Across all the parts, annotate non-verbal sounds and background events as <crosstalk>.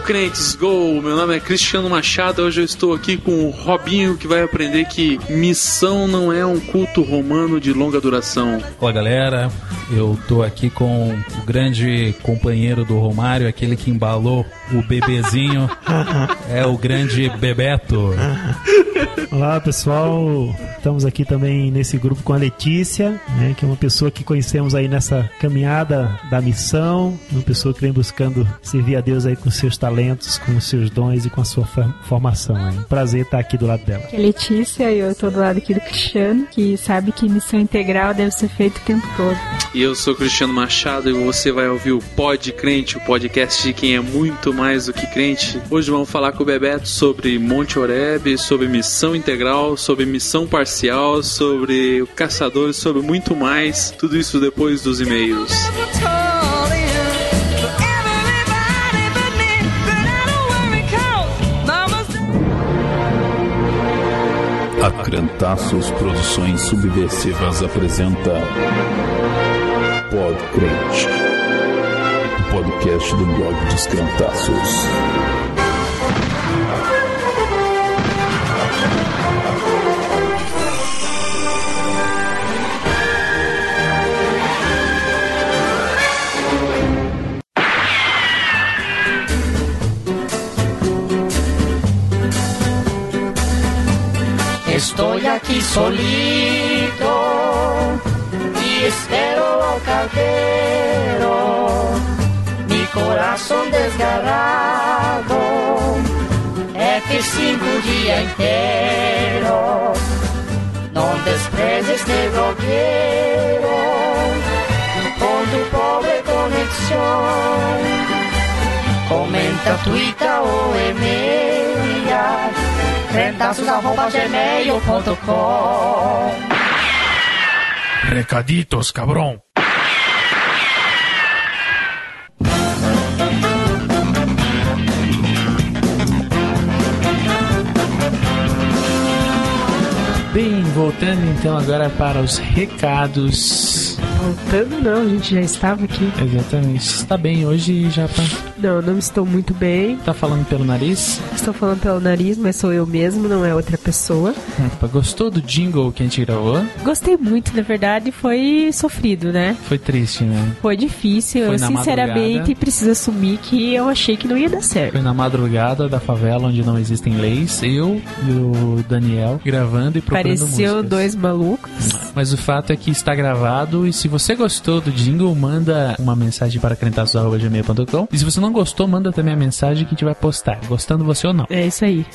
Crentes, go! Meu nome é Cristiano Machado. Hoje eu estou aqui com o Robinho que vai aprender que missão não é um culto romano de longa duração. Olá, galera. Eu tô aqui com o grande companheiro do Romário, aquele que embalou o bebezinho. é o grande Bebeto. Olá, pessoal. Estamos aqui também nesse grupo com a Letícia, né, que é uma pessoa que conhecemos aí nessa caminhada da missão, uma pessoa que vem buscando servir a Deus aí com seus talentos, com os seus dons e com a sua formação. É um prazer estar aqui do lado dela. Aqui é Letícia e eu estou do lado aqui do Cristiano, que sabe que missão integral deve ser feita o tempo todo. E eu sou Cristiano Machado e você vai ouvir o Pod Crente, o podcast de quem é muito mais do que crente. Hoje vamos falar com o Bebeto sobre Monte Oreb, sobre missão integral, sobre missão parcial, sobre o caçador, sobre muito mais. Tudo isso depois dos e-mails. A Crentaços Produções Subversivas apresenta Pod Crente, o podcast do blog dos. Estou aqui solito e espero ao caldeiro, mi coração desgarrado, F5 o dia inteiro. Não desprezes este blogueiro, com tu pobre conexão. Comenta, tuita ou e-mail crentaços.gmail.com Recaditos, cabrão. Bem, voltando então agora para os recados. Voltando não, a gente já estava aqui. Exatamente. Está bem hoje, Japa? Não, não estou muito bem. Tá falando pelo nariz? Estou falando pelo nariz, mas sou eu mesmo, não é outra pessoa. Opa, gostou do jingle que a gente gravou? Gostei muito, na verdade, foi sofrido, né? Foi triste, né? Foi difícil. Foi eu, sinceramente, madrugada. preciso assumir que eu achei que não ia dar certo. Foi na madrugada da favela onde não existem leis. Eu e o Daniel gravando e procurando Pareceu músicas. dois malucos. Mas o fato é que está gravado e se você gostou do jingle, manda uma mensagem para crentaços.gmail.com e se você não gostou, manda também a mensagem que a gente vai postar, gostando você ou não. É isso aí.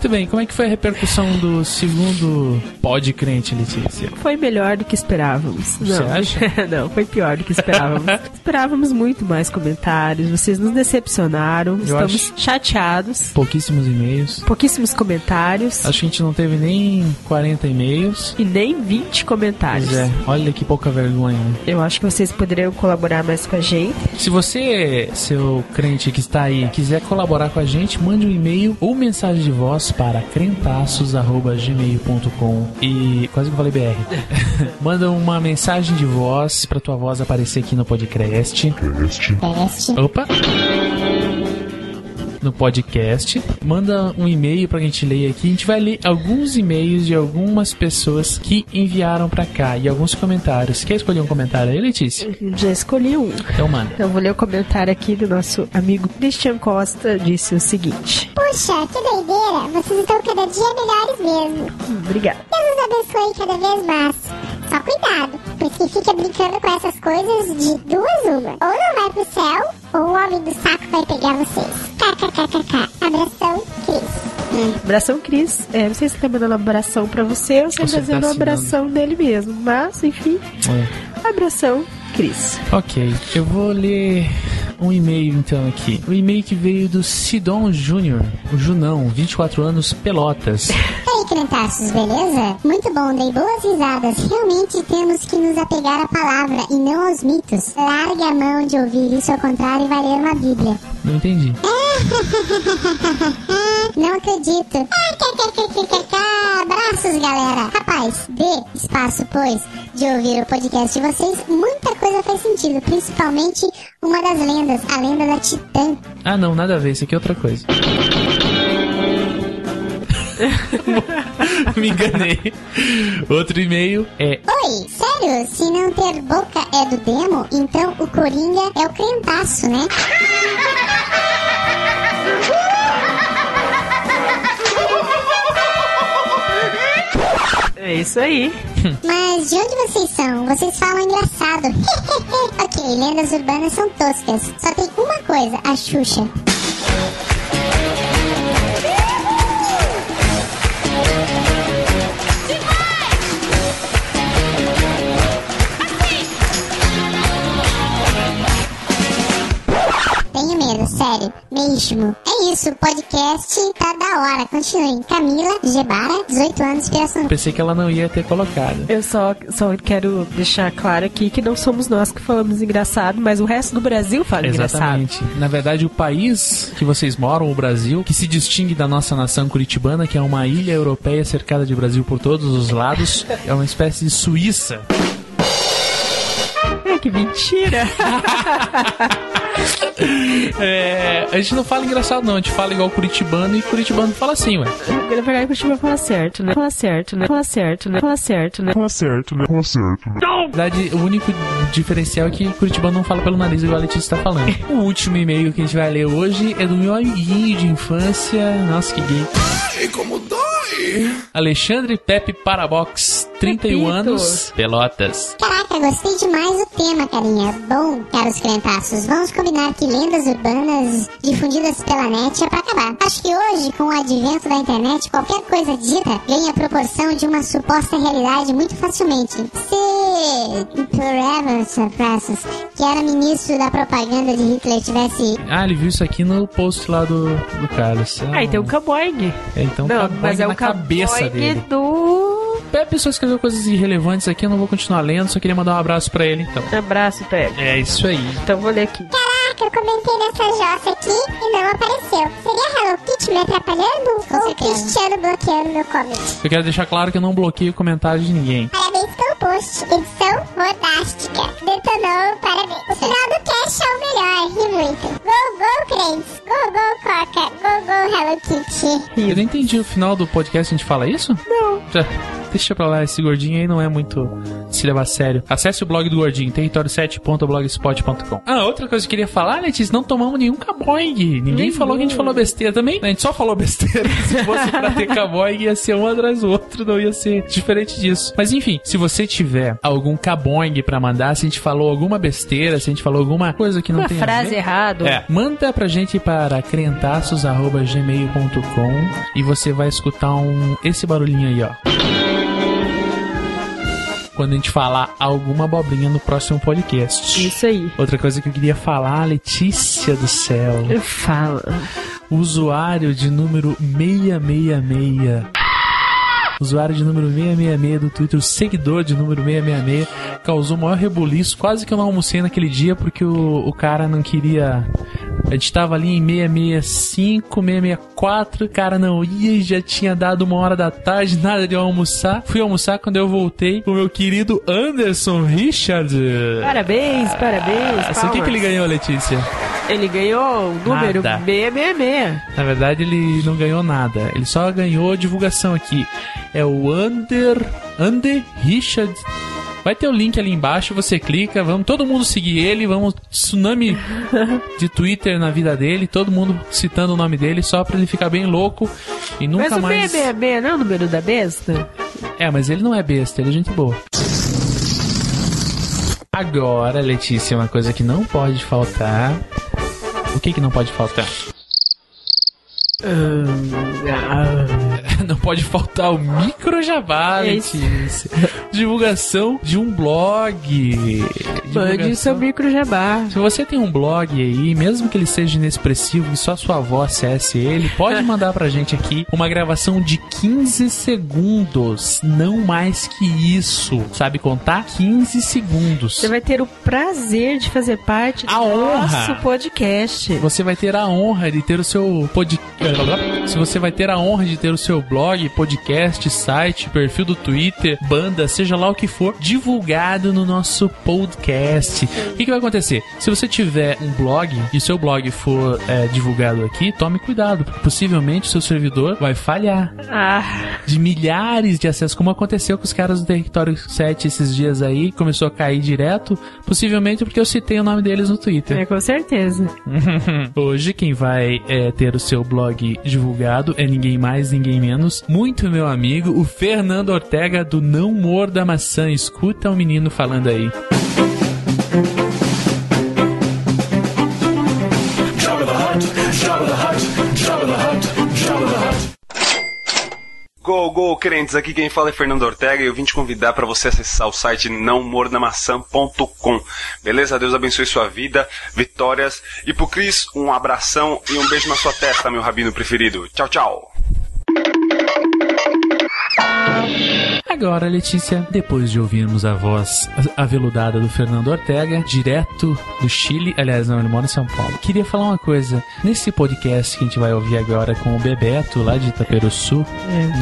Muito bem, como é que foi a repercussão do segundo pod crente, Letícia? Foi melhor do que esperávamos. Você não, acha? <laughs> não, foi pior do que esperávamos. <laughs> esperávamos muito mais comentários. Vocês nos decepcionaram. estamos acho- chateados. Pouquíssimos e-mails. Pouquíssimos comentários. Acho que a gente não teve nem 40 e-mails. E nem 20 comentários. Pois é, olha que pouca vergonha, né? Eu acho que vocês poderiam colaborar mais com a gente. Se você, seu crente que está aí, quiser colaborar com a gente, mande um e-mail ou mensagem de voz para crentaços.gmail.com e quase que eu falei BR. <laughs> Manda uma mensagem de voz para tua voz aparecer aqui no podcast. Opa! No podcast, manda um e-mail pra gente ler aqui. A gente vai ler alguns e-mails de algumas pessoas que enviaram pra cá e alguns comentários. Quer escolher um comentário aí, Letícia? Já escolhi um. Então, manda. Eu vou ler o comentário aqui do nosso amigo Christian Costa. Disse o seguinte: Puxa, que doideira! Vocês estão cada dia melhores mesmo. Obrigada. Deus os abençoe cada vez mais. Só cuidado, porque fica brincando com essas coisas de duas uma. Ou não vai pro céu, ou o homem do saco vai pegar vocês. KKKKK. Abração, Cris. Abração, Cris. É, não sei se ele tá mandando um abração pra você ou se ele tá tá dizendo um assinando. abração dele mesmo. Mas, enfim, É. abração, Cris. Ok, eu vou ler um e-mail então aqui. O e-mail que veio do Sidon Júnior, o Junão, 24 anos, Pelotas. E aí, crentaços, beleza? Muito bom, dei boas risadas. Realmente temos que nos apegar à palavra e não aos mitos. Largue a mão de ouvir isso ao contrário e vai ler uma bíblia. Não entendi. Não acredito. Abraço. Crentaços, galera. Rapaz, dê espaço, pois, de ouvir o podcast de vocês. Muita coisa faz sentido, principalmente uma das lendas, a lenda da Titã. Ah, não, nada a ver. Isso aqui é outra coisa. <laughs> <laughs> Me enganei. Outro e-mail é Oi, sério? Se não ter boca é do demo, então o Coringa é o crentaço, né? <laughs> É isso aí. <laughs> Mas de onde vocês são? Vocês falam engraçado. <laughs> ok, lendas urbanas são toscas. Só tem uma coisa, a Xuxa. Sério, mesmo. É isso, o podcast tá da hora. Continuem. Camila Gebara, 18 anos, inspiração. Pensei que ela não ia ter colocado. Eu só, só quero deixar claro aqui que não somos nós que falamos engraçado, mas o resto do Brasil fala engraçado. Exatamente. Na verdade, o país que vocês moram, o Brasil, que se distingue da nossa nação curitibana, que é uma ilha europeia cercada de Brasil por todos os lados, é uma espécie de Suíça. Que mentira! <laughs> É, a gente não fala engraçado, não. A gente fala igual curitibano e curitibano fala assim, ué. Na verdade, o Curitiba fala certo, né? Fala certo, né? Fala certo, né? Fala certo, né? Fala certo, né? Fala certo, né? Na verdade, o único diferencial é que curitibano não fala pelo nariz, igual a Letícia está falando. <laughs> O último e-mail que a gente vai ler hoje é do meu amiguinho de infância. Nossa, que gay. Ai, como dói! Alexandre Pepe Parabox, 31 Pepito. anos, Pelotas. Caraca, gostei demais do tema, carinha. Bom, caros crentaços, vamos combinar que lendas urbanas difundidas pela net é pra acabar. Acho que hoje, com o advento da internet, qualquer coisa dita ganha proporção de uma suposta realidade muito facilmente. Se Forever Surprises, que era ministro da propaganda de Hitler, tivesse Ah, ele viu isso aqui no post lá do, do Carlos. Ah, e tem o Caboing. É, então Não, tá mas é o cabeça dele. do... A pessoa escreveu coisas irrelevantes aqui, eu não vou continuar lendo, só queria mandar um abraço pra ele, então. Abraço, Pepe. É isso aí. Então vou ler aqui. Caraca, eu comentei nessa jossa aqui e não apareceu. Seria Hello Kitty me atrapalhando? Ou o Cristiano bloqueando meu comment? Eu quero deixar claro que eu não bloqueio comentários de ninguém. Parabéns pelo post. Edição fodástica. Detonou, parabéns. O final do cast é o melhor. Ri muito. Go, go, crentes. Go, go, Coca. Go, go, Hello Kitty. Eu não entendi o final do podcast, a gente fala isso? Não. Já, deixa pra lá, esse gordinho aí não é muito se levar a sério. Acesse o blog do gordinho, território7.blogspot.com. Ah, outra coisa que eu queria falar, Letícia, não tomamos nenhum caboing. Ninguém Nenhum. falou que a gente falou besteira também. A gente só falou besteira. <laughs> Se fosse pra ter caboing, ia ser um atrás do outro, não ia ser diferente disso. Mas enfim, se você tiver algum caboing pra mandar, se a gente falou alguma besteira, se a gente falou alguma coisa que não Uma tem frase errada. é, manda pra gente para crentaços.gmail.com e você vai escutar um esse barulhinho aí, ó. Quando a gente falar alguma abobrinha no próximo podcast. Isso aí. Outra coisa que eu queria falar, Letícia do céu. Fala. Usuário de número 666. Usuário de número 666 do Twitter, o seguidor de número 666, causou o maior rebuliço. Quase que eu não almocei naquele dia porque o, o cara não queria. A gente tava ali em 665, 664, o cara não ia e já tinha dado uma hora da tarde, nada de eu almoçar. Fui almoçar quando eu voltei, o meu querido Anderson Richard. Parabéns, parabéns. Assim, o que, que ele ganhou, Letícia? Ele ganhou o número Nada. 666. Na verdade, ele não ganhou nada. Ele só ganhou a divulgação aqui. É o Under. Under Richard. Vai ter o link ali embaixo, você clica, vamos todo mundo seguir ele, vamos tsunami de Twitter na vida dele, todo mundo citando o nome dele só pra ele ficar bem louco e nunca Mas o mais. 666 não é o número da besta? É, mas ele não é besta, ele é gente boa. Agora, Letícia, uma coisa que não pode faltar. O que que não pode faltar? <laughs> Não pode faltar o micro jabá, É. Divulgação de um blog. Divulgação- seu micro jabá. Se você tem um blog aí, mesmo que ele seja inexpressivo e só sua avó acesse ele, pode <laughs> mandar pra gente aqui uma gravação de 15 segundos. Não mais que isso. Sabe contar? 15 segundos. Você vai ter o prazer de fazer parte do A honra. nosso podcast. Você vai ter a honra de ter o seu podcast. Se você vai ter a honra de ter o seu blog, podcast, site, perfil do Twitter, banda, seja lá o que for, divulgado no nosso podcast. O que, que vai acontecer? Se você tiver um blog e seu blog for é, divulgado aqui, tome cuidado, porque possivelmente o seu servidor vai falhar. Ah, De milhares de acessos, como aconteceu com os caras do Território 7 esses dias aí, começou a cair direto, possivelmente porque eu citei o nome deles no Twitter. é com certeza. <laughs> Hoje quem vai é, ter o seu blog divulgado é ninguém mais, ninguém menos, muito meu amigo, o Fernando Ortega do Não Morda Maçã. Escuta o menino falando aí. Go, go, crentes! Aqui quem fala é Fernando Ortega e eu vim te convidar para você acessar o site nãomordamaçã.com. Beleza? Deus abençoe sua vida, vitórias. E pro Cris, um abração e um beijo na sua testa, meu rabino preferido. Tchau, tchau! Agora, Letícia, depois de ouvirmos a voz aveludada do Fernando Ortega, direto do Chile, aliás, não, ele mora em São Paulo. Queria falar uma coisa. Nesse podcast que a gente vai ouvir agora com o Bebeto, lá de Itaperuçu,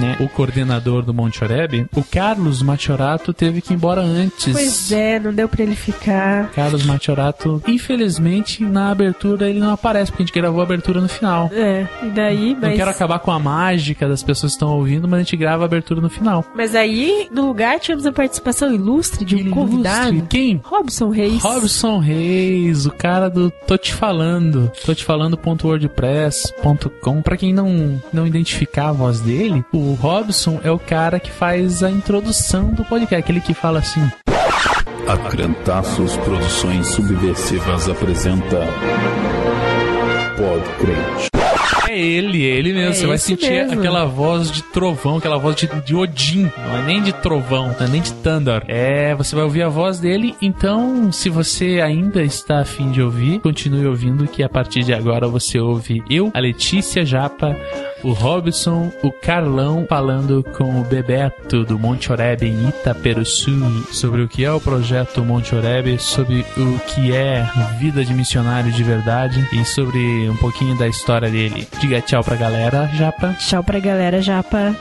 né, o coordenador do Monte Oreb, o Carlos Machorato teve que ir embora antes. Pois é, não deu pra ele ficar. Carlos Machorato, infelizmente, na abertura ele não aparece, porque a gente gravou a abertura no final. É, e daí, Não mas. quero acabar com a mágica das pessoas que estão ouvindo, mas a gente grava a abertura no final. Mas aí, no lugar, tivemos a participação ilustre de um Ilustre. convidado. Quem? Robson Reis. Robson Reis, o cara do Tô Te Falando, tô te falando.wordpress.com. Pra quem não, não identificar a voz dele, o Robson é o cara que faz a introdução do podcast, aquele que fala assim: A Crentaços Produções Subversivas apresenta Pod Crente. É ele, é ele mesmo. É Você vai sentir mesmo. aquela voz de trovão, aquela voz de, de Odin. Não é nem de trovão, não é nem de Thunder. É, você vai ouvir a voz dele. Então, se você ainda está afim de ouvir, continue ouvindo, que a partir de agora você ouve eu, a Letícia Japa, o Robson, o Carlão falando com o Bebeto do Monte Oreb em Itaperuçu sobre o que é o projeto Monte Oreb, sobre o que é vida de missionário de verdade e sobre um pouquinho da história dele. Diga tchau pra galera, Japa. Tchau pra galera, Japa.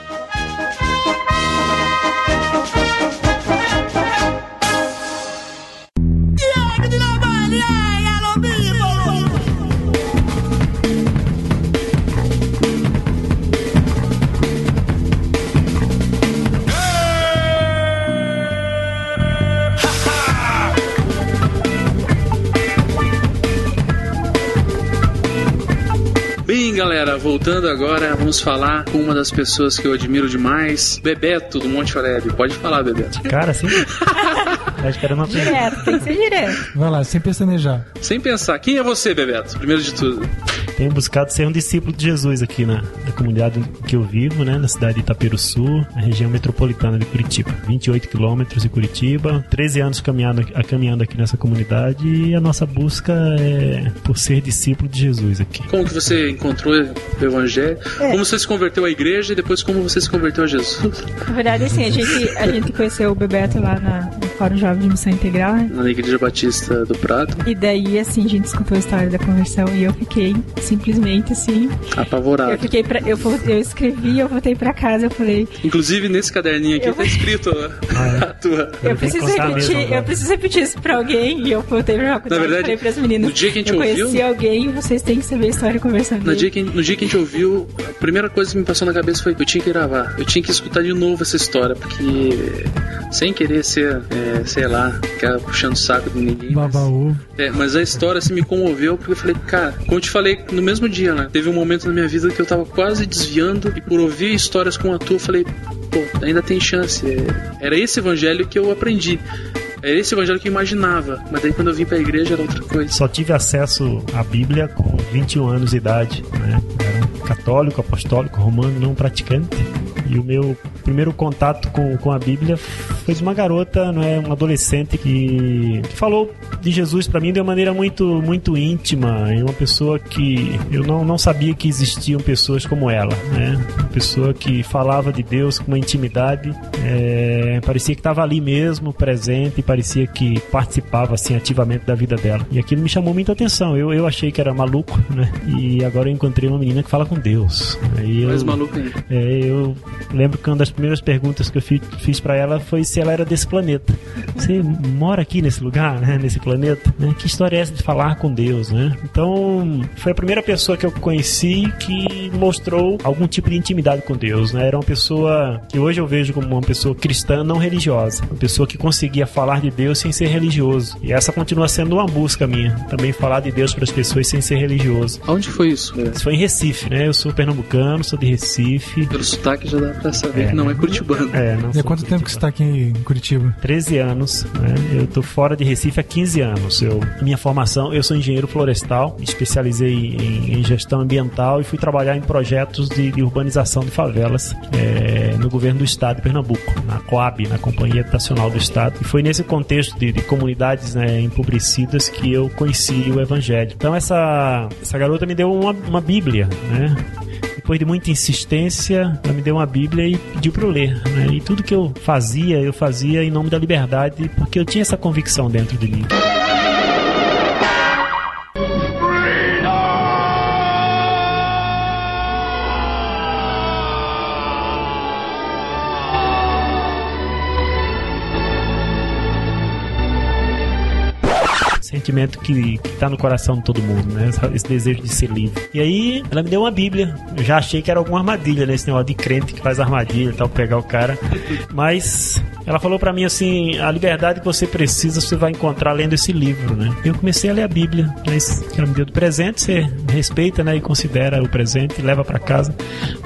Galera, voltando agora, vamos falar com uma das pessoas que eu admiro demais, Bebeto do Monte Oreb. Pode falar, Bebeto. Cara, assim. <laughs> Acho que era uma Direto, tem que ser direto. Vai lá, sem pestanejar. Sem pensar, quem é você, Bebeto? Primeiro de tudo. Tenho buscado ser um discípulo de Jesus aqui na, na comunidade que eu vivo, né? Na cidade de Itaperuçu, na região metropolitana de Curitiba. 28 quilômetros de Curitiba, 13 anos caminhando, caminhando aqui nessa comunidade e a nossa busca é por ser discípulo de Jesus aqui. Como que você encontrou o Evangelho? Como você se converteu à igreja e depois como você se converteu a Jesus? Na verdade, assim, a gente, a gente conheceu o Bebeto lá na, Fórum Jovem de Missão Integral, né? Na Igreja Batista do Prato, E daí, assim, a gente escutou a história da conversão e eu fiquei simplesmente assim. Eu apavorado. fiquei pra. Eu, eu escrevi, eu voltei pra casa, eu falei, Inclusive nesse caderninho aqui Eu- tá escrito <laughs> a tua. eu que preciso repetir, mesmo eu preciso repetir isso pra alguém e eu voltei pra faculdade Na verdade, falei pras meninas. no dia que a gente eu ouviu- conheci alguém e vocês têm que saber a história conversando. No dia, que, no dia que a gente ouviu, a primeira coisa que me passou na cabeça foi que eu tinha que gravar. Eu tinha que escutar de novo essa história, porque sem querer ser, é, sei lá, ficar puxando o saco de ninguém. mas- Baba ovo. É, mas a história assim, me comoveu porque eu falei, cara, como eu te falei no mesmo dia, né? Teve um momento na minha vida que eu tava quase desviando e por ouvir histórias como a tua, eu falei, pô, ainda tem chance. É, Era esse evangelho que eu aprendi. Era esse evangelho que eu imaginava. Mas daí quando eu vim pra igreja era outra coisa. Só tive acesso à Bíblia com 21 anos de idade, né? Era um católico, apostólico, romano, não praticante. E o meu primeiro contato com, com a Bíblia foi de uma garota, não é, uma adolescente que, que falou de Jesus para mim de uma maneira muito muito íntima e uma pessoa que eu não, não sabia que existiam pessoas como ela, né? Uma pessoa que falava de Deus com uma intimidade, é, parecia que estava ali mesmo, presente, parecia que participava assim ativamente da vida dela. E aquilo me chamou muita atenção. Eu, eu achei que era maluco, né? E agora eu encontrei uma menina que fala com Deus. Aí eu, Mais maluco ainda. é, eu lembro que uma das primeiras perguntas que eu fi- fiz para ela foi se ela era desse planeta. Você mora aqui nesse lugar, né? Nesse planeta? Né? Que história é essa de falar com Deus, né? Então, foi a primeira pessoa que eu conheci que mostrou algum tipo de intimidade com Deus, né? Era uma pessoa que hoje eu vejo como uma pessoa cristã não religiosa, uma pessoa que conseguia falar de Deus sem ser religioso. E essa continua sendo uma busca minha, também falar de Deus para as pessoas sem ser religioso. Aonde foi isso? Isso foi em Recife, né? Eu sou pernambucano, sou de Recife. Pelo sotaque já dá pra saber É. que não é curitibano. É, não E há quanto tempo que você tá aqui em Curitiba? 13 anos, né? Eu tô fora de Recife há 15 anos. Eu, minha formação, eu sou engenheiro florestal, me especializei em, em gestão ambiental e fui trabalhar em projetos de, de urbanização de favelas é, no governo do estado de Pernambuco, na Coab, na Companhia Habitacional do Estado. E foi nesse contexto de, de comunidades né, empobrecidas que eu conheci o Evangelho. Então essa, essa garota me deu uma, uma Bíblia, né? Depois de muita insistência, ela me deu uma Bíblia e pediu para eu ler. Né? E tudo que eu fazia, eu fazia em nome da liberdade, porque eu tinha essa convicção dentro de mim. Sentimento que, que tá no coração de todo mundo, né? Esse desejo de ser livre. E aí, ela me deu uma Bíblia. Eu já achei que era alguma armadilha, né? Esse negócio de crente que faz armadilha e tal, pegar o cara. Mas ela falou pra mim assim: a liberdade que você precisa, você vai encontrar lendo esse livro, né? Eu comecei a ler a Bíblia, mas que ela me deu de presente, você respeita, né? E considera o presente, leva pra casa.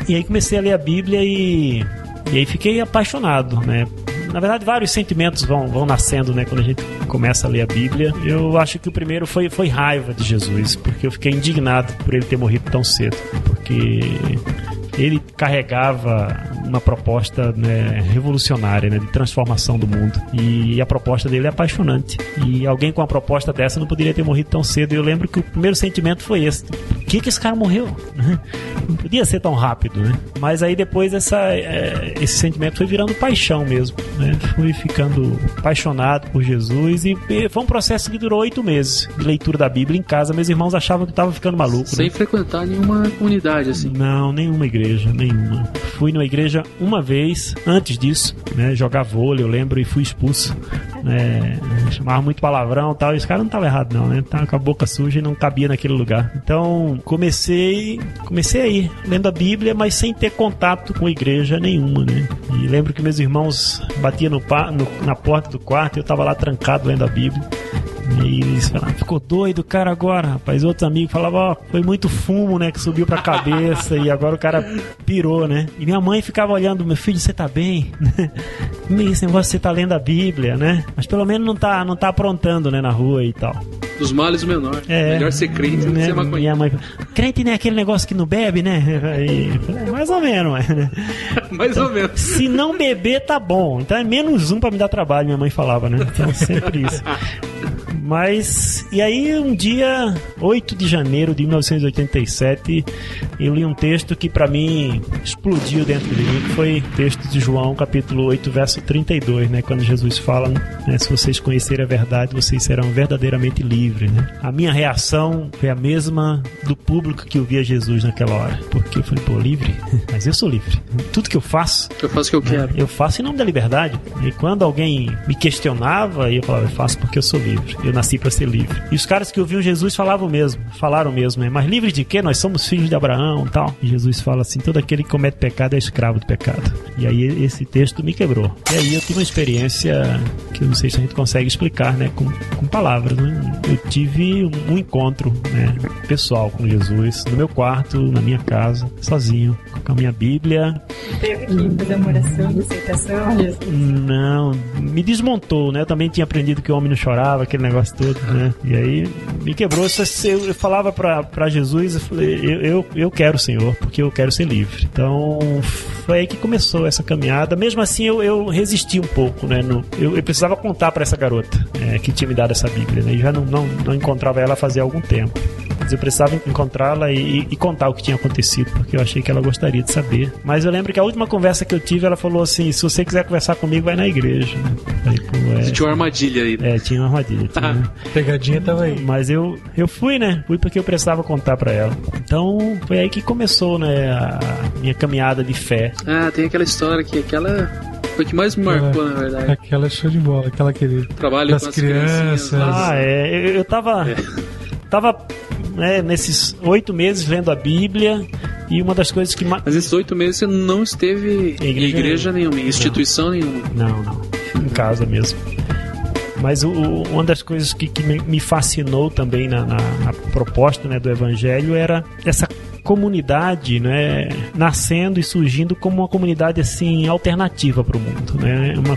E aí comecei a ler a Bíblia e. E aí fiquei apaixonado, né? Na verdade, vários sentimentos vão, vão nascendo, né? Quando a gente começa a ler a Bíblia. Eu acho que o primeiro foi, foi raiva de Jesus, porque eu fiquei indignado por ele ter morrido tão cedo. Porque ele carregava uma proposta né, revolucionária, né, de transformação do mundo. E a proposta dele é apaixonante. E alguém com uma proposta dessa não poderia ter morrido tão cedo. E eu lembro que o primeiro sentimento foi esse: por que, que esse cara morreu? <laughs> Não podia ser tão rápido, né? Mas aí depois essa, é, esse sentimento foi virando paixão mesmo, né? Fui ficando apaixonado por Jesus e e foi um processo que durou oito meses de leitura da Bíblia em casa. Meus irmãos achavam que eu tava ficando maluco. Sem né? frequentar nenhuma comunidade, assim. Não, nenhuma igreja, nenhuma. Fui numa igreja uma vez, antes disso, né? Jogar vôlei, eu lembro, e fui expulso. Né, chamava muito palavrão e tal. E esse cara não tava errado, não, né? Tava com a boca suja e não cabia naquele lugar. Então, comecei, comecei aí, lendo a Bíblia, mas sem ter contato com igreja nenhuma, né? E lembro que meus irmãos batiam no, no- na porta do quarto e eu tava lá trancado lendo a Bíblia. E eles falavam, ficou doido o cara agora, rapaz. Outros amigos falavam, ó, foi muito fumo, né, que subiu pra cabeça e agora o cara pirou, né? E minha mãe ficava olhando, meu filho, você tá bem? <laughs> Esse negócio, você tá lendo a Bíblia, né? Mas pelo menos não tá, não tá aprontando, né, na rua e tal. Dos males o menor. É. Melhor ser crente do que ser maconheiro. Minha mãe crente não é aquele negócio que não bebe, né? <laughs> Aí, mais ou menos, né? <laughs> Mais ou menos. Se não beber, tá bom. Então é menos um pra me dar trabalho, minha mãe falava, né? Então sempre isso. Mas, e aí um dia, 8 de janeiro de 1987, eu li um texto que pra mim explodiu dentro de mim, que foi o texto de João, capítulo 8, verso 32, né? Quando Jesus fala, né, se vocês conhecerem a verdade, vocês serão verdadeiramente livres, né? A minha reação foi a mesma do público que ouvia Jesus naquela hora. Porque eu falei, pô, livre? <laughs> Mas eu sou livre. Tudo que eu faço, Eu faço o que eu quero. eu faço em nome da liberdade. E quando alguém me questionava, eu falava, eu faço porque eu sou livre. Eu nasci para ser livre. E os caras que ouviam Jesus falavam mesmo, falaram mesmo, né? mas livre de quê? Nós somos filhos de Abraão e tal. E Jesus fala assim: todo aquele que comete pecado é escravo do pecado. E aí esse texto me quebrou. E aí eu tive uma experiência que eu não sei se a gente consegue explicar, né? Com, com palavras, né? Eu tive um encontro, né? Pessoal com Jesus, no meu quarto, na minha casa, sozinho, com a minha Bíblia, Teve que fazer uma oração de aceitação, Jesus. não, me desmontou, né? Eu também tinha aprendido que o homem não chorava, aquele negócio todo, né? E aí me quebrou. Eu, eu falava pra, pra Jesus, eu falei, eu, eu, eu quero o Senhor, porque eu quero ser livre. Então foi aí que começou essa caminhada. Mesmo assim, eu, eu resisti um pouco, né? No, eu, eu precisava contar para essa garota é, que tinha me dado essa Bíblia, né? E já não, não, não encontrava ela fazia algum tempo. Mas eu precisava encontrá-la e, e, contar o que tinha acontecido, porque eu achei que ela gostaria de saber. Mas eu lembro que a última conversa que eu tive, ela falou assim: se você quiser conversar comigo, vai na igreja. Né? Falei, é... Tinha uma armadilha aí. Né? É, tinha uma armadilha. Tinha... Né? Pegadinha tava aí. Mas eu, eu fui, né? Fui porque eu precisava contar para ela. Então foi aí que começou, né? A minha caminhada de fé. Ah, tem aquela história que aquela foi que mais me marcou, é, na verdade. Aquela show de bola, aquela que trabalho das com as crianças. Ah, é. Eu, eu tava. É. Tava né, nesses oito meses lendo a Bíblia. E uma das coisas que mais. Mas esses oito meses você não esteve em igreja, em igreja nenhuma, em instituição não. nenhuma. Não, não. Em casa mesmo. Mas o, uma das coisas que, que me fascinou também na, na, na, proposta né, do Evangelho era essa comunidade né, nascendo e surgindo como uma comunidade assim alternativa para o mundo. Né? Uma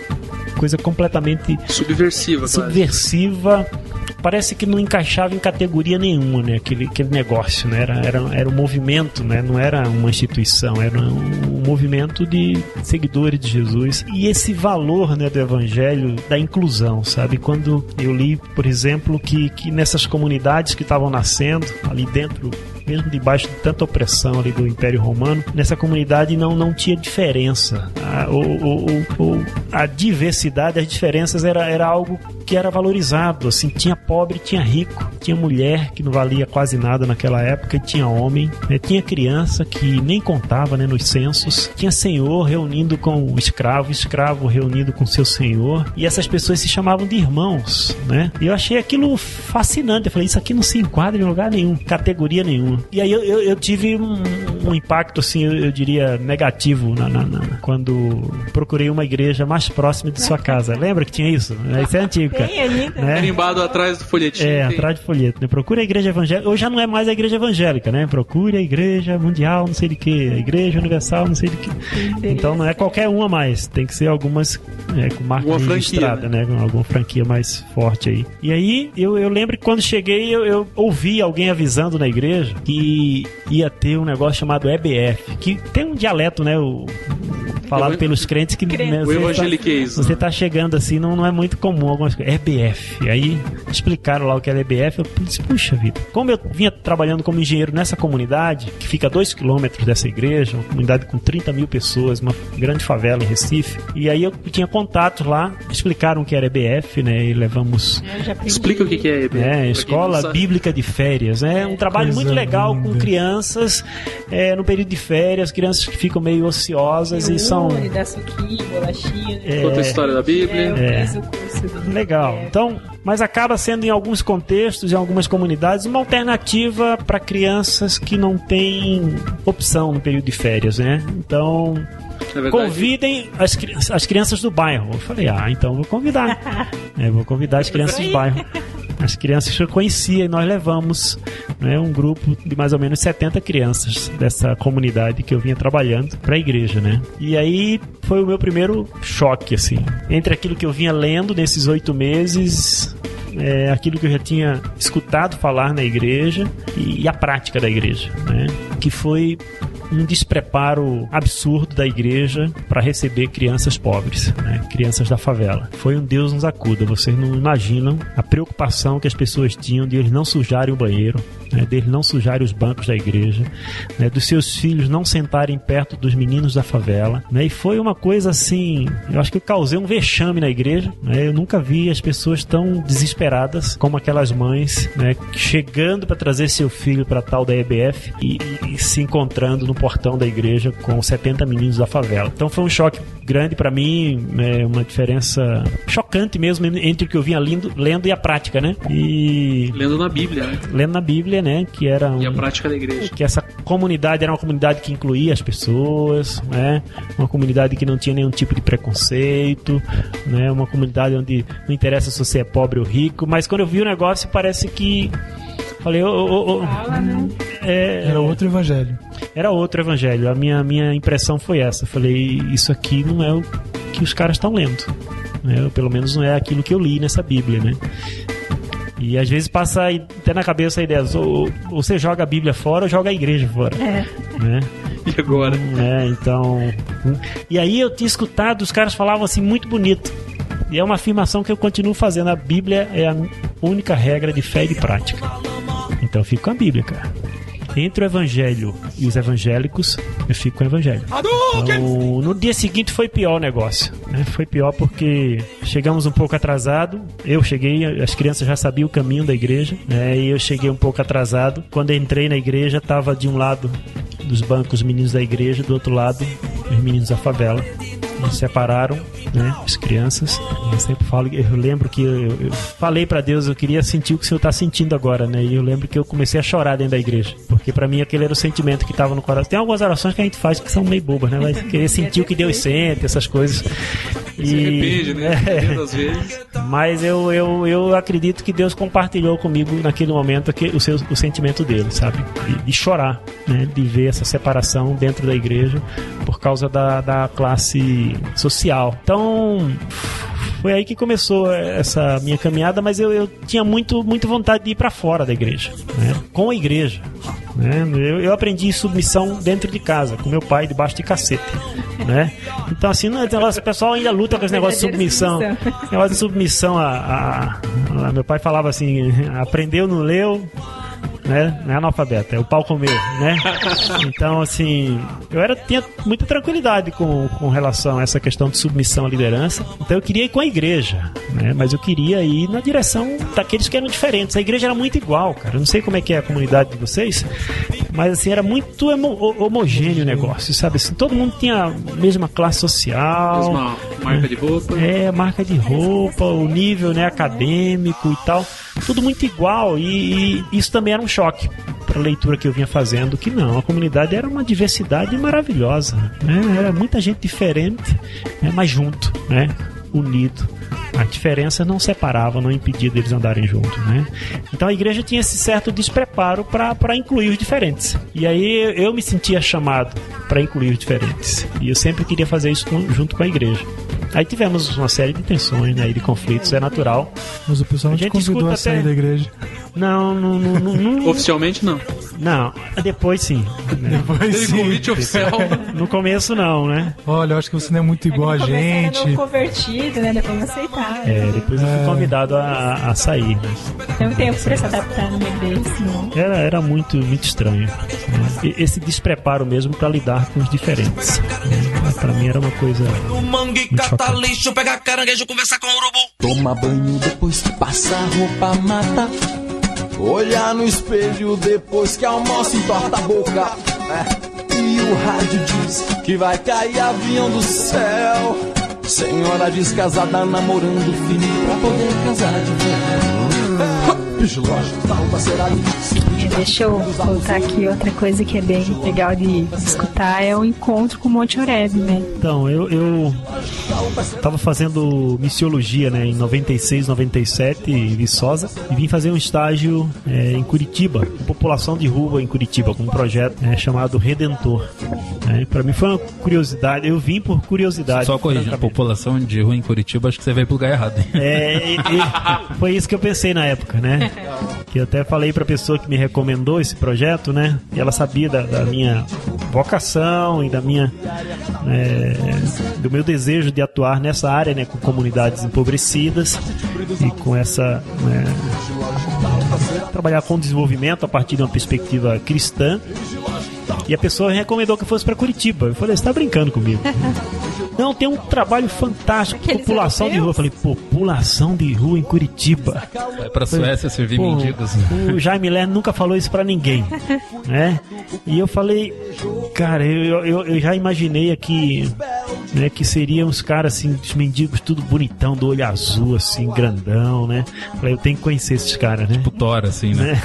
coisa completamente subversiva. Subversiva. Quase parece que não encaixava em categoria nenhuma, né? Aquele, aquele negócio, né? Era, era, era um movimento, né? Não era uma instituição, era um, um movimento de seguidores de Jesus. E esse valor, né, do evangelho, da inclusão, sabe? Quando eu li, por exemplo, que, que nessas comunidades que estavam nascendo, ali dentro mesmo debaixo de tanta opressão ali do Império Romano, nessa comunidade não, não tinha diferença. A, o, o, a diversidade, as diferenças era, era algo que era valorizado. Assim, tinha pobre, tinha rico, tinha mulher que não valia quase nada naquela época, tinha homem, né? tinha criança que nem contava né, nos censos, tinha senhor reunindo com o escravo, escravo reunido com seu senhor, e essas pessoas se chamavam de irmãos, né? E eu achei aquilo fascinante. Eu falei, isso aqui não se enquadra em lugar nenhum, categoria nenhuma. E aí eu, eu, eu tive um, um, impacto, assim, eu, eu diria, negativo na, na, na, quando procurei uma igreja mais próxima de sua casa. Lembra que tinha isso? Isso é antigo, cara. <laughs> Tem Né? Carimbado atrás do folhetinho. É, tem. atrás do folheto. Né? Procura a igreja evangélica. Hoje já não é mais a igreja evangélica, né? Procure a igreja mundial, não sei de que. A igreja universal, não sei de que. Então não é qualquer uma mais. Tem que ser algumas é, com marca Alguma registrada, né? né? Com alguma franquia mais forte aí. E aí eu, eu lembro que quando cheguei eu, eu ouvi alguém avisando na igreja que ia ter um negócio chamado EBF, que tem um dialeto, né? O, falado pelos crentes que né, o. Tá, você está chegando assim, não, não é muito comum algumas coisas. EBF. Aí explicaram lá o que era EBF. Eu disse, puxa vida. Como eu vinha trabalhando como engenheiro nessa comunidade, que fica a dois quilômetros dessa igreja, uma comunidade com 30 mil pessoas, uma grande favela em Recife, e aí eu tinha contatos lá, explicaram o que era EBF, né? E levamos. Explica o que é EBF. É, Escola Bíblica de Férias. É um trabalho muito legal linda. com crianças é, no período de férias, crianças que ficam meio ociosas e são são. Dá suquinho, bolachinha. É, Conta a história da Bíblia. É, é. Legal. Então, mas acaba sendo em alguns contextos, em algumas comunidades, uma alternativa para crianças que não têm opção no período de férias, né? Então, é convidem as, as crianças do bairro. Eu falei, ah, então vou convidar. <laughs> é, vou convidar as crianças do bairro. As crianças que eu conhecia e nós levamos né, um grupo de mais ou menos 70 crianças dessa comunidade que eu vinha trabalhando para a igreja, né? E aí foi o meu primeiro choque, assim, entre aquilo que eu vinha lendo nesses oito meses é, aquilo que eu já tinha escutado falar na igreja e, e a prática da igreja, né? Que foi um despreparo absurdo da igreja para receber crianças pobres, né? crianças da favela. Foi um Deus nos acuda. Vocês não imaginam a preocupação que as pessoas tinham de eles não sujarem o banheiro, né? de eles não sujarem os bancos da igreja, né? dos seus filhos não sentarem perto dos meninos da favela. Né? E foi uma coisa assim, eu acho que eu causei um vexame na igreja. Né? Eu nunca vi as pessoas tão desesperadas como aquelas mães né? chegando para trazer seu filho para tal da EBF e, e se encontrando no portão da igreja com 70 meninos da favela. Então foi um choque grande para mim, é uma diferença chocante mesmo entre o que eu vinha lendo, lendo e a prática, né? E lendo na Bíblia, né? Lendo na Bíblia, né? Que era um, e a prática da igreja. Que essa comunidade era uma comunidade que incluía as pessoas, né? Uma comunidade que não tinha nenhum tipo de preconceito, né? Uma comunidade onde não interessa se você é pobre ou rico, mas quando eu vi o negócio parece que Falei, ô, ô, ô, Fala, né? É, era outro evangelho. Era outro evangelho. A minha, minha impressão foi essa. Falei, isso aqui não é o que os caras estão lendo. Né? Pelo menos não é aquilo que eu li nessa Bíblia, né? E às vezes passa até na cabeça a ideia, ou, ou você joga a Bíblia fora ou joga a igreja fora. É. Né? E agora? É, então. E aí eu tinha escutado, os caras falavam assim muito bonito. E é uma afirmação que eu continuo fazendo. A Bíblia é a única regra de fé e de prática. Então eu fico com a Bíblia, cara. Entre o Evangelho e os evangélicos, eu fico com o Evangelho. Então, no dia seguinte foi pior o negócio. Né? Foi pior porque chegamos um pouco atrasado. Eu cheguei, as crianças já sabiam o caminho da igreja, né? e eu cheguei um pouco atrasado. Quando entrei na igreja, estava de um lado dos bancos os meninos da igreja, do outro lado os meninos da favela. Eles separaram, né, as crianças. Eu sempre falo, eu lembro que eu, eu falei para Deus, eu queria sentir o que o Senhor tá sentindo agora, né? E eu lembro que eu comecei a chorar dentro da igreja, porque para mim aquele era o sentimento que tava no coração. Tem algumas orações que a gente faz que são meio bobas, né? Mas querer sentir o que Deus sente, essas coisas. E, Se arrepende, né? <laughs> É, Às vezes. mas eu, eu, eu acredito que Deus compartilhou comigo naquele momento aquele, o, seu, o sentimento dele, sabe? De, de chorar, né? De ver essa separação dentro da igreja por causa da, da classe social. Então, foi aí que começou essa minha caminhada, mas eu, eu tinha muito, muito vontade de ir para fora da igreja, né? com a igreja. Né? Eu, eu aprendi submissão dentro de casa, com meu pai debaixo de cacete. Né? Então, assim, não, o pessoal ainda luta com esse negócio de submissão. Negócio de submissão a, a, a- Meu pai falava assim: aprendeu, não leu, né? Não é analfabeto, é o pau comeu, né? <laughs> Então, assim, eu era, tinha muita tranquilidade com, com relação a essa questão de submissão à liderança. Então eu queria ir com a igreja, né? Mas eu queria ir na direção daqueles que eram diferentes. A igreja era muito igual, cara. Eu não sei como é que é a comunidade de vocês, mas assim, era muito homo- ho- homogêneo o negócio, sabe? Assim, todo mundo tinha a mesma classe social. Mesma marca de roupa. É, marca de roupa, o nível né, acadêmico e tal, tudo muito igual. E, e isso também era um choque para a leitura que eu vinha fazendo, que não, a comunidade era uma diversidade maravilhosa, né? Era muita gente diferente, né, mas junto, né? Unido. A diferença não separava, não impedia deles andarem juntos, né? Então a igreja tinha esse certo despreparo para incluir os diferentes. E aí eu me sentia chamado para incluir os diferentes. E eu sempre queria fazer isso com- junto com a igreja. Aí tivemos uma série de tensões, né, e de conflitos, é natural. Mas o pessoal A não te gente convidou a sair até- da igreja. Não, não, não, não, não, <laughs> Oficialmente não. Não. Depois sim. né? Pois Teve sim. convite oficial. No começo não, né? Olha, eu acho que você não é muito igual a No era gente. novo convertido, né? Depois aceitaram. É, depois eu fui É. convidado a, a sair. Tem um tempo pra se adaptar numa igreja, senão... Era, era muito, muito estranho. Esse despreparo mesmo para lidar com os diferentes. né? Pra mim era uma coisa. No mangue, Muito cata chocante. lixo, pega caranguejo, conversa com o urubu. Toma banho, depois passa roupa, mata. Olhar no espelho depois que almoça, entorta a boca. É. E o rádio diz que vai cair avião do céu. Senhora descasada namorando filho pra poder casar de velho. Bicho, lógico, será É, Deixa eu contar aqui outra coisa que é bem legal de escutar, é o encontro com o Monte Oreb, né? Então, eu, eu tava fazendo missiologia, né, em 96, 97, em Viçosa, e vim fazer um estágio é, em Curitiba, com população de rua em Curitiba, com um projeto né, chamado Redentor. Né, para mim foi uma curiosidade, eu vim por curiosidade. Só corrigindo, população de rua em Curitiba, acho que você veio pro lugar errado. hein? É, e- e foi isso que eu pensei na época, né? <laughs> Que eu até falei pra pessoa que me recomendou esse projeto, né? E ela sabia da, da minha vocação e da minha é, do meu desejo de atuar nessa área, né? Com comunidades empobrecidas e com essa né, trabalhar com desenvolvimento a partir de uma perspectiva cristã. E a pessoa recomendou que eu fosse para Curitiba. Eu falei, você tá brincando comigo? <laughs> Não, tem um trabalho fantástico, Aqueles população de rua. Eu falei, população de rua em Curitiba. Vai pra Suécia servir Pô, mendigos. O Jaime Lerner nunca falou isso pra ninguém, <laughs> né? E eu falei, cara, eu, eu, eu já imaginei aqui, né, que seriam os caras assim, os mendigos tudo bonitão, do olho azul, assim, grandão, né? Falei, eu tenho que conhecer esses caras, né? Tipo Thor, assim, né? Né?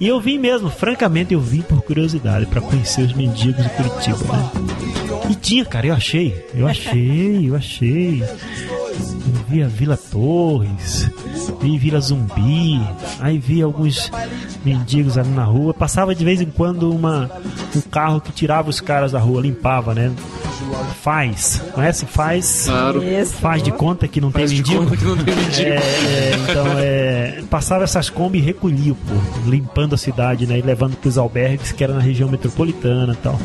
E. <laughs> E eu vim mesmo, francamente, eu vim por curiosidade, pra conhecer os mendigos de Curitiba, né? E tinha, cara, eu achei, eu achei, eu achei. Eu vi a Vila Torres, vi Vila Zumbi, aí vi alguns mendigos ali na rua. Passava de vez em quando uma, um carro que tirava os caras da rua, limpava, né? Faz. Conhece? Faz. Claro. Faz de conta que não Faz tem de mendigo. conta que não tem mendigo. É, é, então, é, passava essas Kombi e recolhia povo, limpando a cidade, né? E levando para os albergues que era na região metropolitana e tal.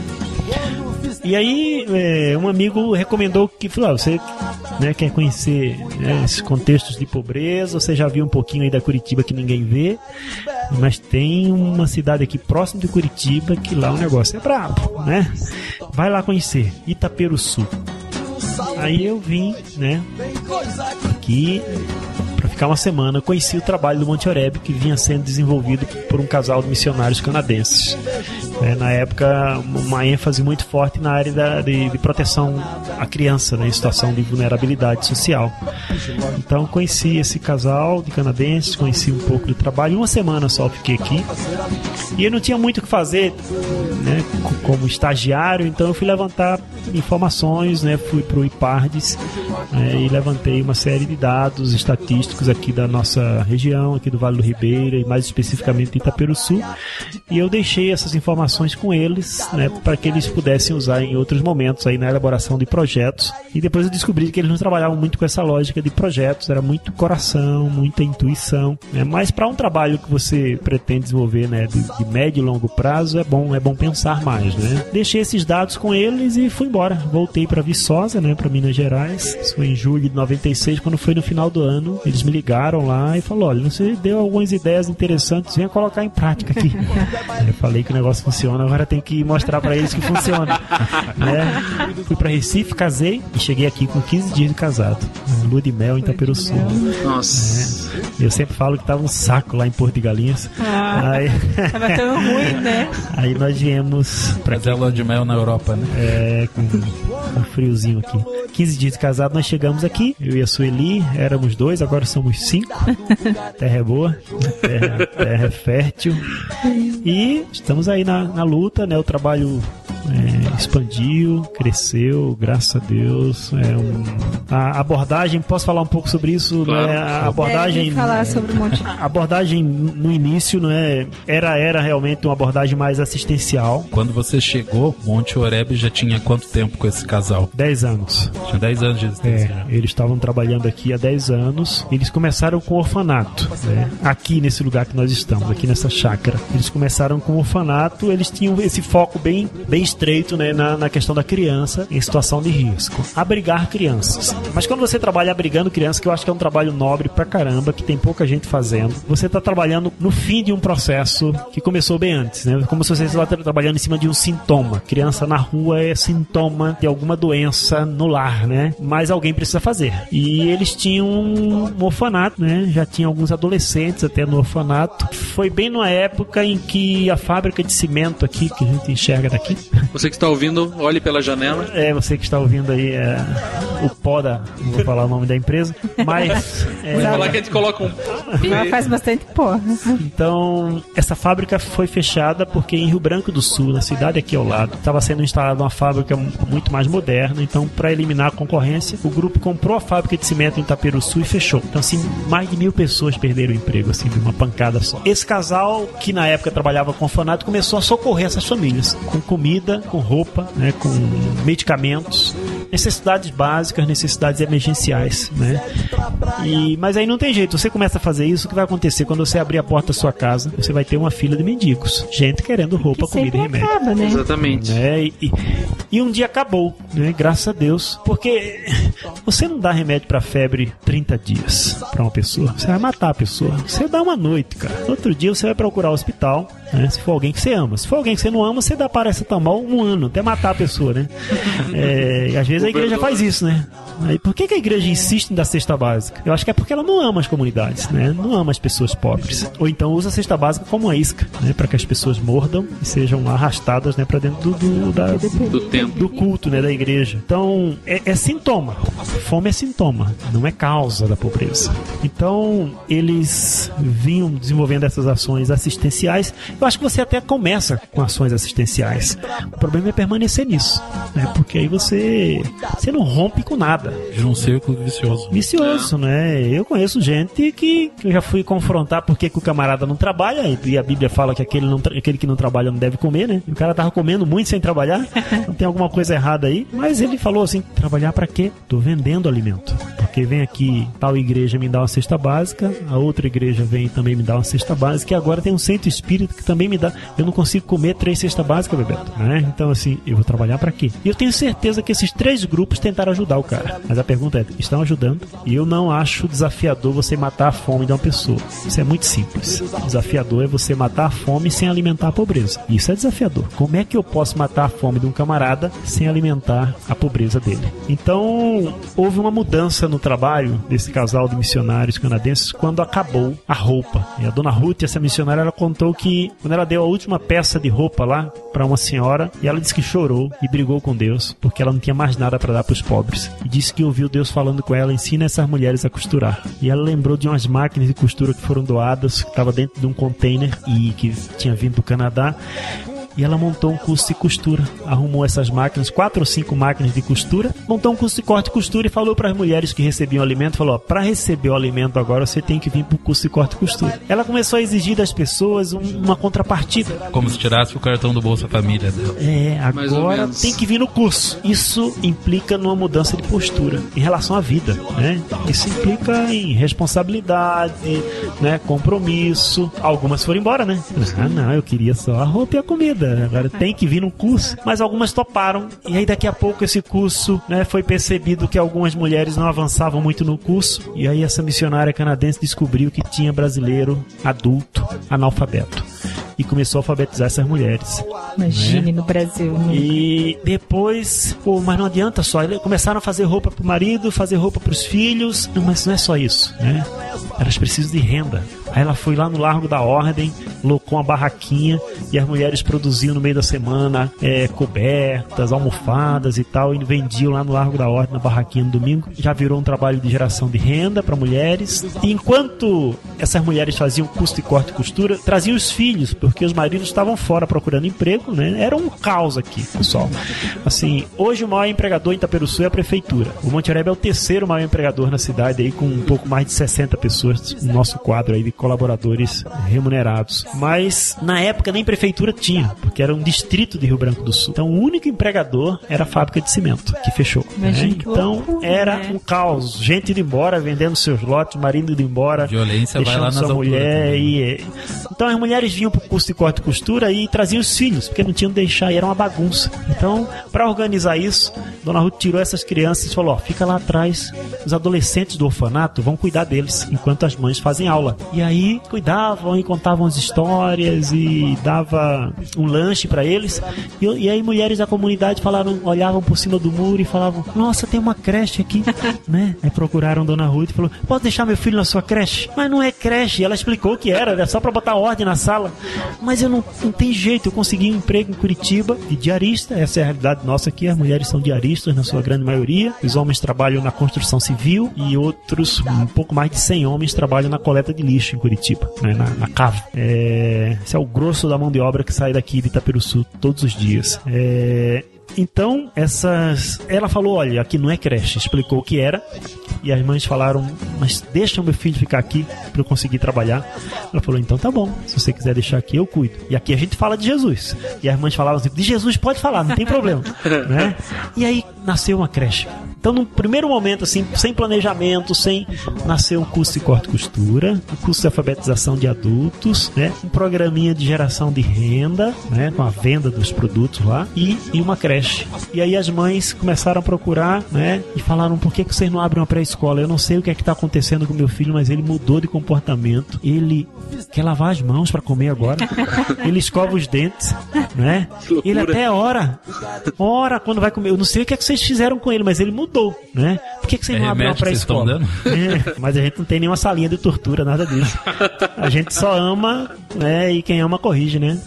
E aí, é, um amigo recomendou que falou: ah, você né, quer conhecer né, esses contextos de pobreza, você já viu um pouquinho aí da Curitiba que ninguém vê, mas tem uma cidade aqui próximo de Curitiba que lá o negócio é brabo, né? Vai lá conhecer, Itaperuçu. Aí eu vim, né, aqui para ficar uma semana, conheci o trabalho do Monte Oreb que vinha sendo desenvolvido por um casal de missionários canadenses. É, na época, uma ênfase muito forte na área da, de, de proteção à criança né, em situação de vulnerabilidade social. Então, conheci esse casal de canadenses, conheci um pouco do trabalho. Uma semana só fiquei aqui e eu não tinha muito o que fazer né, co- como estagiário, então eu fui levantar informações, né, fui para o IPARDES né, e levantei uma série de dados estatísticos aqui da nossa região, aqui do Vale do Ribeira e mais especificamente de Itaperuçu. E eu deixei essas informações com eles, né, para que eles pudessem usar em outros momentos aí na elaboração de projetos. E depois eu descobri que eles não trabalhavam muito com essa lógica de projetos, era muito coração, muita intuição. Né, mas para um trabalho que você pretende desenvolver, né, de, de médio e longo prazo, é bom, é bom pensar mais, né? Deixei esses dados com eles e fui embora. Voltei para Viçosa, né, para Minas Gerais. Isso foi em julho de 96, quando foi no final do ano. Eles me ligaram lá e falaram: olha, você deu algumas ideias interessantes, venha colocar em prática aqui. <laughs> Eu falei que o negócio funciona, agora tem que mostrar para eles que funciona. <laughs> né? Fui para Recife, casei e cheguei aqui com 15 dias de casado. Lua de mel em Itaperuçu. Nossa. É. Eu sempre falo que tava um saco lá em Porto de Galinhas. Ah, Aí, <laughs> tava tão ruim, né? aí nós viemos pra Fazer a lua de mel na Europa, né? é, com um friozinho aqui. 15 dias de casado, nós chegamos aqui. Eu e a Sueli éramos dois, agora somos cinco. Terra é boa, terra, terra é fértil. E estamos aí na, na luta, né? O trabalho é, expandiu, cresceu, graças a Deus. É um- a abordagem, posso falar um pouco sobre isso? Claro. né? A abordagem. É, falar sobre um monte. <laughs> A abordagem no início, não é, era era realmente uma abordagem mais assistencial. Quando você chegou, Monte Oreb já tinha quanto tempo com esse casal? 10 anos. Tinha 10 anos de existência. É, já. eles estavam trabalhando aqui há 10 anos. Eles começaram com orfanato, né? Aqui nesse lugar que nós estamos, aqui nessa chácara. Eles começaram com orfanato, eles tinham esse foco bem, bem estreito né, na, na questão da criança em situação de risco. Abrigar crianças. Mas quando você trabalha abrigando crianças, que eu acho que é um trabalho nobre pra caramba, que tem pouca gente fazendo, você está trabalhando no fim de um processo que começou bem antes, né? Como se você estivesse trabalhando em cima de um sintoma. Criança na rua é sintoma de alguma doença no lar, né? Mas alguém precisa fazer. E eles tinham um orfanato, né? Já tinha alguns adolescentes até no orfanato. Foi bem numa época em que a fábrica de cimento aqui, que a gente enxerga daqui, <laughs> Você que está ouvindo, olhe pela janela. é, você que está ouvindo aí é, o pó da. Não vou falar o nome da empresa, mas. <laughs> é, Vou falar que a gente coloca um. Ela faz bastante pó. Então, essa fábrica foi fechada porque em Rio Branco do Sul, na cidade aqui ao lado, estava sendo instalada uma fábrica muito mais moderna. Então, para eliminar a concorrência, o grupo comprou a fábrica de cimento em Itaperuçu e fechou. Então, assim, mais de mil pessoas perderam o emprego, assim, de uma pancada só. Esse casal, que na época trabalhava com orfanato, começou a socorrer essas famílias com comida, com roupa, né, com medicamentos, necessidades básicas, necessidades emergenciais, né? E, mas aí não tem jeito, você começa a fazer isso, o que vai acontecer quando você abrir a porta da sua casa? Você vai ter uma fila de mendigos, gente querendo roupa, Que comida e remédio. acaba, né? Exatamente. Né? E, e- e um dia acabou, né? Graças a Deus. Porque você não dá remédio pra febre 30 dias pra uma pessoa. Você vai matar a pessoa. Você dá uma noite, cara. Outro dia você vai procurar o hospital, né? Se for alguém que você ama. Se for alguém que você não ama, você dá paracetamol um ano, até matar a pessoa, né? É, e às vezes a igreja faz isso, né? Aí, por que, que a igreja insiste em dar cesta básica? Eu acho que é porque ela não ama as comunidades, né? Não ama as pessoas pobres. Ou então usa a cesta básica como uma isca, né? Para que as pessoas mordam e sejam arrastadas, né? Para dentro do, do, da- Do tempo. do culto, né? Da igreja. Então, é, é sintoma. Fome é sintoma, não é causa da pobreza. Então, eles vinham desenvolvendo essas ações assistenciais. Eu acho que você até começa com ações assistenciais. O problema é permanecer nisso, né? Porque aí você, você não rompe com nada. Vira um círculo vicioso. Vicioso, né? Eu conheço gente que, que eu já fui confrontar porque que o camarada não trabalha, e a Bíblia fala que aquele, não, aquele que não trabalha não deve comer, né? E o cara tava comendo muito sem trabalhar, então tem alguma coisa errada aí. Mas ele falou assim: trabalhar pra quê? Tô vendendo alimento. Porque vem aqui, tal igreja me dá uma cesta básica, a outra igreja vem também me dá uma cesta básica, e agora tem um centro espírita que também me dá. Eu não consigo comer três cestas básicas, Bebeto. Né? Então, assim, eu vou trabalhar pra quê? E eu tenho certeza que esses três grupos tentaram ajudar o cara. Mas a pergunta é: estão ajudando? E eu não acho desafiador você matar a fome de uma pessoa. Isso é muito simples. Desafiador é você matar a fome sem alimentar a pobreza. Isso é desafiador. Como é que eu posso matar a fome de um camarada sem alimentar a pobreza dele? Então, houve uma mudança no trabalho desse casal de missionários canadenses quando acabou a roupa. E a dona Ruth, essa missionária, ela contou que quando ela deu a última peça de roupa lá para uma senhora, e ela disse que chorou e brigou com Deus porque ela não tinha mais nada para dar para os pobres. E disse que ouviu Deus falando com ela: ensina essas mulheres a costurar. E ela lembrou de umas máquinas de costura que foram doadas, que estava dentro de um container e que tinha vindo do Canadá. E ela montou um curso de costura. Arrumou essas máquinas, quatro ou cinco máquinas de costura, montou um curso de corte e costura e falou para as mulheres que recebiam o alimento, falou: para receber o alimento agora você tem que vir para o curso de corte e costura. Ela começou a exigir das pessoas um- uma contrapartida. Como se tirasse o cartão do Bolsa Família dela. É, agora tem que vir no curso. Isso implica numa mudança de postura em relação à vida, né? Isso implica em responsabilidade, né? Compromisso. Algumas foram embora, né? Ah, não, eu queria só a roupa e a comida. Agora tem que vir no curso. Mas algumas toparam. E aí daqui a pouco esse curso, né? Foi percebido que algumas mulheres não avançavam muito no curso. E aí essa missionária canadense descobriu que tinha brasileiro adulto analfabeto. E começou a alfabetizar essas mulheres. Imagine no Brasil. né? E depois, pô, mas não adianta só. Começaram a fazer roupa pro marido, fazer roupa pros filhos. Não, mas não é só isso, né? Elas precisam de renda. Aí ela foi lá no Largo da Ordem, locou uma barraquinha e as mulheres produziam no meio da semana é, cobertas, almofadas e tal, e vendiam lá no Largo da Ordem, na barraquinha no domingo. Já virou um trabalho de geração de renda para mulheres. E enquanto essas mulheres faziam curso de corte e costura, traziam os filhos, porque os maridos estavam fora procurando emprego, né? Era um caos aqui, pessoal. Assim, hoje o maior empregador em Itaperuçu é a prefeitura. O Monte Oreb é o terceiro maior empregador na cidade aí, com um pouco mais de 60 pessoas no nosso quadro aí de colaboradores remunerados. Mas na época nem prefeitura tinha, porque era um distrito de Rio Branco do Sul. Então o único empregador era a fábrica de cimento, que fechou. Né? que Então loucura, era né? um caos. Gente indo embora, vendendo seus lotes, marido indo embora, Violência vai deixando lá nas sua mulher também. e é. então as mulheres vinham pro curso de corte e costura e traziam os filhos, porque não tinham de deixar, e era uma bagunça. Então, para organizar isso, Dona Ruth tirou essas crianças e falou: ó, fica lá atrás, os adolescentes do orfanato vão cuidar deles, enquanto as mães fazem aula. E aí cuidavam e contavam as histórias e dava um lanche para eles. E, e aí mulheres da comunidade falaram, olhavam por cima do muro e falavam: Nossa, tem uma creche aqui, <laughs> né? Aí procuraram Dona Ruth e falou: Posso deixar meu filho na sua creche? Mas não é creche. Ela explicou que era, era só para botar ordem na sala. Mas eu não, não tem jeito. Eu consegui um emprego em Curitiba de diarista. Essa é a realidade nossa aqui. As mulheres são diaristas na sua grande maioria. Os homens trabalham na construção civil e outros, um pouco mais de 100 homens, trabalham na coleta de lixo Curitiba, né? na, na cava. É, esse é o grosso da mão de obra que sai daqui de Itaperuçu todos os dias. É, então, essas. Ela falou: olha, aqui não é creche, explicou o que era. E as mães falaram: mas deixa o meu filho ficar aqui para eu conseguir trabalhar. Ela falou: então tá bom, se você quiser deixar aqui, eu cuido. E aqui a gente fala de Jesus. E as mães falavam assim: de Jesus pode falar, não tem problema. <laughs> né? E aí nasceu uma creche. Então, no primeiro momento, assim, sem planejamento, sem nasceu um curso de corte e costura, um curso de alfabetização de adultos, né? Um programinha de geração de renda, né? Com a venda dos produtos lá e, e uma creche. E aí as mães começaram a procurar, né? E falaram: por que, que vocês não abrem uma pré-escola? Eu não sei o que é que está acontecendo com meu filho, mas ele mudou de comportamento. Ele quer lavar as mãos para comer agora. <laughs> ele escova os dentes, né? Ele até ora. Ora quando vai comer. Eu não sei o que é que vocês fizeram com ele, mas ele mudou, né? Por que, que vocês É não abrem uma pré-escola? <laughs> É, mas a gente não tem nenhuma salinha de tortura, nada disso. A gente só ama, né? E quem ama corrige, né?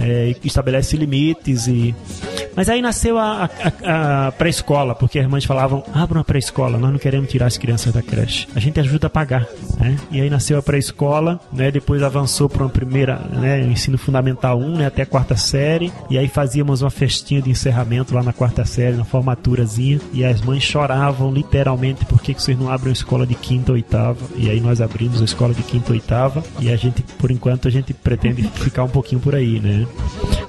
É, e estabelece limites e. Mas aí nasceu a, a- a pré-escola, porque as mães falavam: abra uma pré-escola, nós não queremos tirar as crianças da creche. A gente ajuda a pagar. né? E aí nasceu a pré-escola, né? Depois avançou para uma primeira, né? Ensino fundamental 1, né? Até a quarta série. E aí fazíamos uma festinha de encerramento lá na quarta série, na formaturazinha. E as mães choravam literalmente porque que vocês não abrem a escola de quinta ou oitava. E aí nós abrimos a escola de quinta ou oitava. E a gente, por enquanto, a gente pretende <laughs> ficar um pouquinho por aí, né?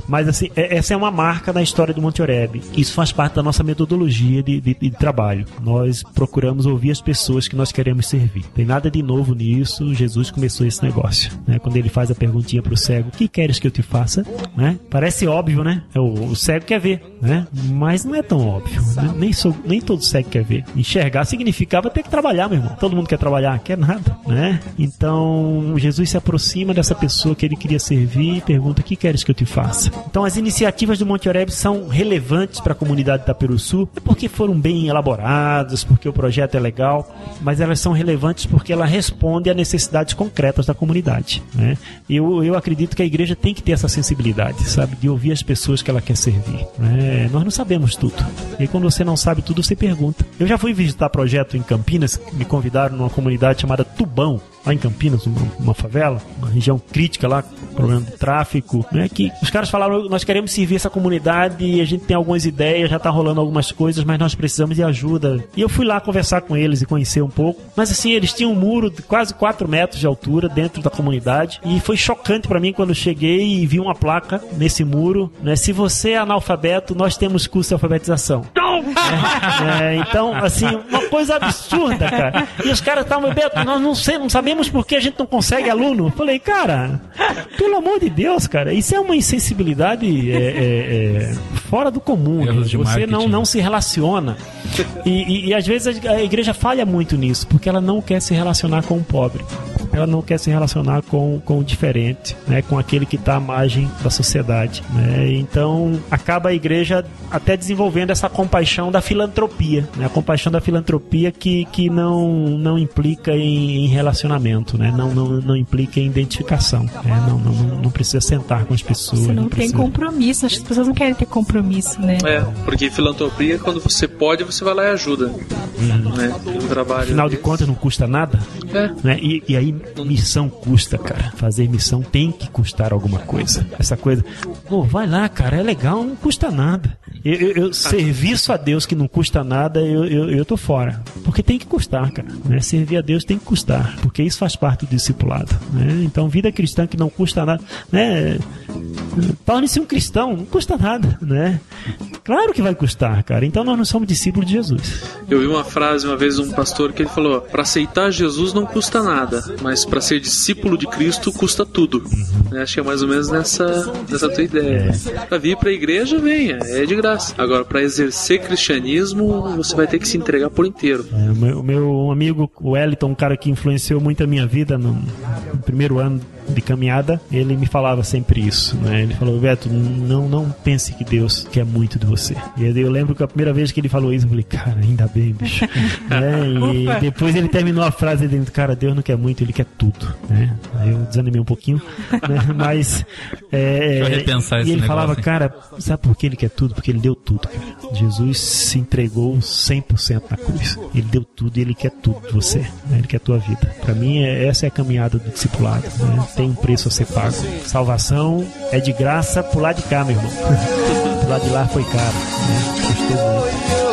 Mas assim, é- essa é uma marca na história do Monte Oreb. Isso faz parte da nossa metodologia de, de- de trabalho. Nós procuramos ouvir as pessoas que nós queremos servir. Tem nada de novo nisso. Jesus começou esse negócio. Né? Quando ele faz a perguntinha pro cego: O que queres que eu te faça? Né? Parece óbvio, né? O, o cego quer ver, né? Mas não é tão óbvio. né? Nem, sou, nem todo cego quer ver. Enxergar significava ter que trabalhar, meu irmão. Todo mundo quer trabalhar, quer nada, né? Então Jesus se aproxima dessa pessoa que ele queria servir e pergunta: O que queres que eu te faça? Então as iniciativas do Monte Oreb são relevantes para a comunidade de Itaperuçu, é porque foram bem elaboradas, porque o projeto é legal, mas elas são relevantes porque ela responde a necessidades concretas da comunidade. Né? Eu, eu acredito que a igreja tem que ter essa sensibilidade, sabe, de ouvir as pessoas que ela quer servir. né? Nós não sabemos tudo. E quando você não sabe tudo, você pergunta. Eu já fui visitar projeto em Campinas, me convidaram numa comunidade chamada Tubão, lá em Campinas, uma, uma favela, uma região crítica lá, problema de tráfico, né? Que os caras falaram, nós queremos servir essa comunidade e a gente tem algumas ideias, já tá rolando algumas coisas, mas nós precisamos de ajuda. E eu fui lá conversar com eles e conhecer um pouco. Mas assim, eles tinham um muro de quase 4 metros de altura dentro da comunidade e foi chocante para mim quando cheguei e vi uma placa nesse muro, né? Se você é analfabeto, nós temos curso de alfabetização. É, <laughs> é, então, assim, uma coisa absurda, cara. E os caras estavam, Beto, nós não, sei, não sabemos por que a gente não consegue aluno. Eu falei, cara, pelo amor de Deus, cara, isso é uma insensibilidade é, é, é, fora do comum. né? Você não, não se relaciona. E, e- e às vezes a, a igreja falha muito nisso, porque ela não quer se relacionar com o pobre. Ela não quer se relacionar com, com o diferente, né? com aquele que está à margem da sociedade. Né? Então acaba a igreja até desenvolvendo essa compaixão da filantropia, né? a compaixão da filantropia que, que não, não implica em, em relacionamento, né? não, não, não implica em identificação. né? Não, não, não, não precisa sentar com as pessoas. Você não tem precisa... compromisso. As pessoas não querem ter compromisso, né? É, porque filantropia, quando você pode, você vai lá e ajuda. Né? Um trabalho. Afinal de contas, não custa nada. É. Né? E, e aí, missão custa, cara. Fazer missão tem que custar alguma coisa. Essa coisa, pô, vai lá, cara, é legal, não custa nada. Eu, eu- eu- serviço a Deus que não custa nada, eu, eu, eu tô fora. Porque tem que custar, cara. Né? Servir a Deus tem que custar. Porque isso faz parte do discipulado. Né? Então, vida cristã que não custa nada. Né? Torne-se um cristão, não custa nada. Né? Claro que vai custar, cara. Então, nós não somos discípulos de Jesus. Eu vi uma frase uma vez de um pastor que ele falou: para aceitar Jesus não custa nada, mas para ser discípulo de Cristo custa tudo. Eu Acho que é mais ou menos nessa, nessa tua ideia. Pra vir pra igreja, venha, é de graça. Agora, para exercer cristianismo, você vai ter que se entregar por inteiro. É, o meu, meu amigo Wellington, um cara que influenciou muito a minha vida no, no primeiro ano de caminhada, ele me falava sempre isso, né? Ele falou, Beto, não, não pense que Deus quer muito de você. E eu, eu lembro que a primeira vez que ele falou isso, eu falei, cara, ainda bem, bicho. <laughs> né? E Ufa. depois ele terminou a frase dentro, cara, Deus não quer muito, ele quer tudo, né? Aí eu desanimei um pouquinho, né? <laughs> Mas é, Deixa eu repensar e ele negócio, falava, hein? cara, sabe por que ele quer tudo? Porque ele deu tudo, cara. Jesus se entregou 100% na cruz. Ele deu tudo e ele quer tudo de você. né? Ele quer a tua vida. Pra mim, é- essa é a caminhada do discipulado. né? Tem um preço a ser pago. Salvação é de graça lado de cá, meu irmão. <laughs> lado de lá foi caro. Né? Muito.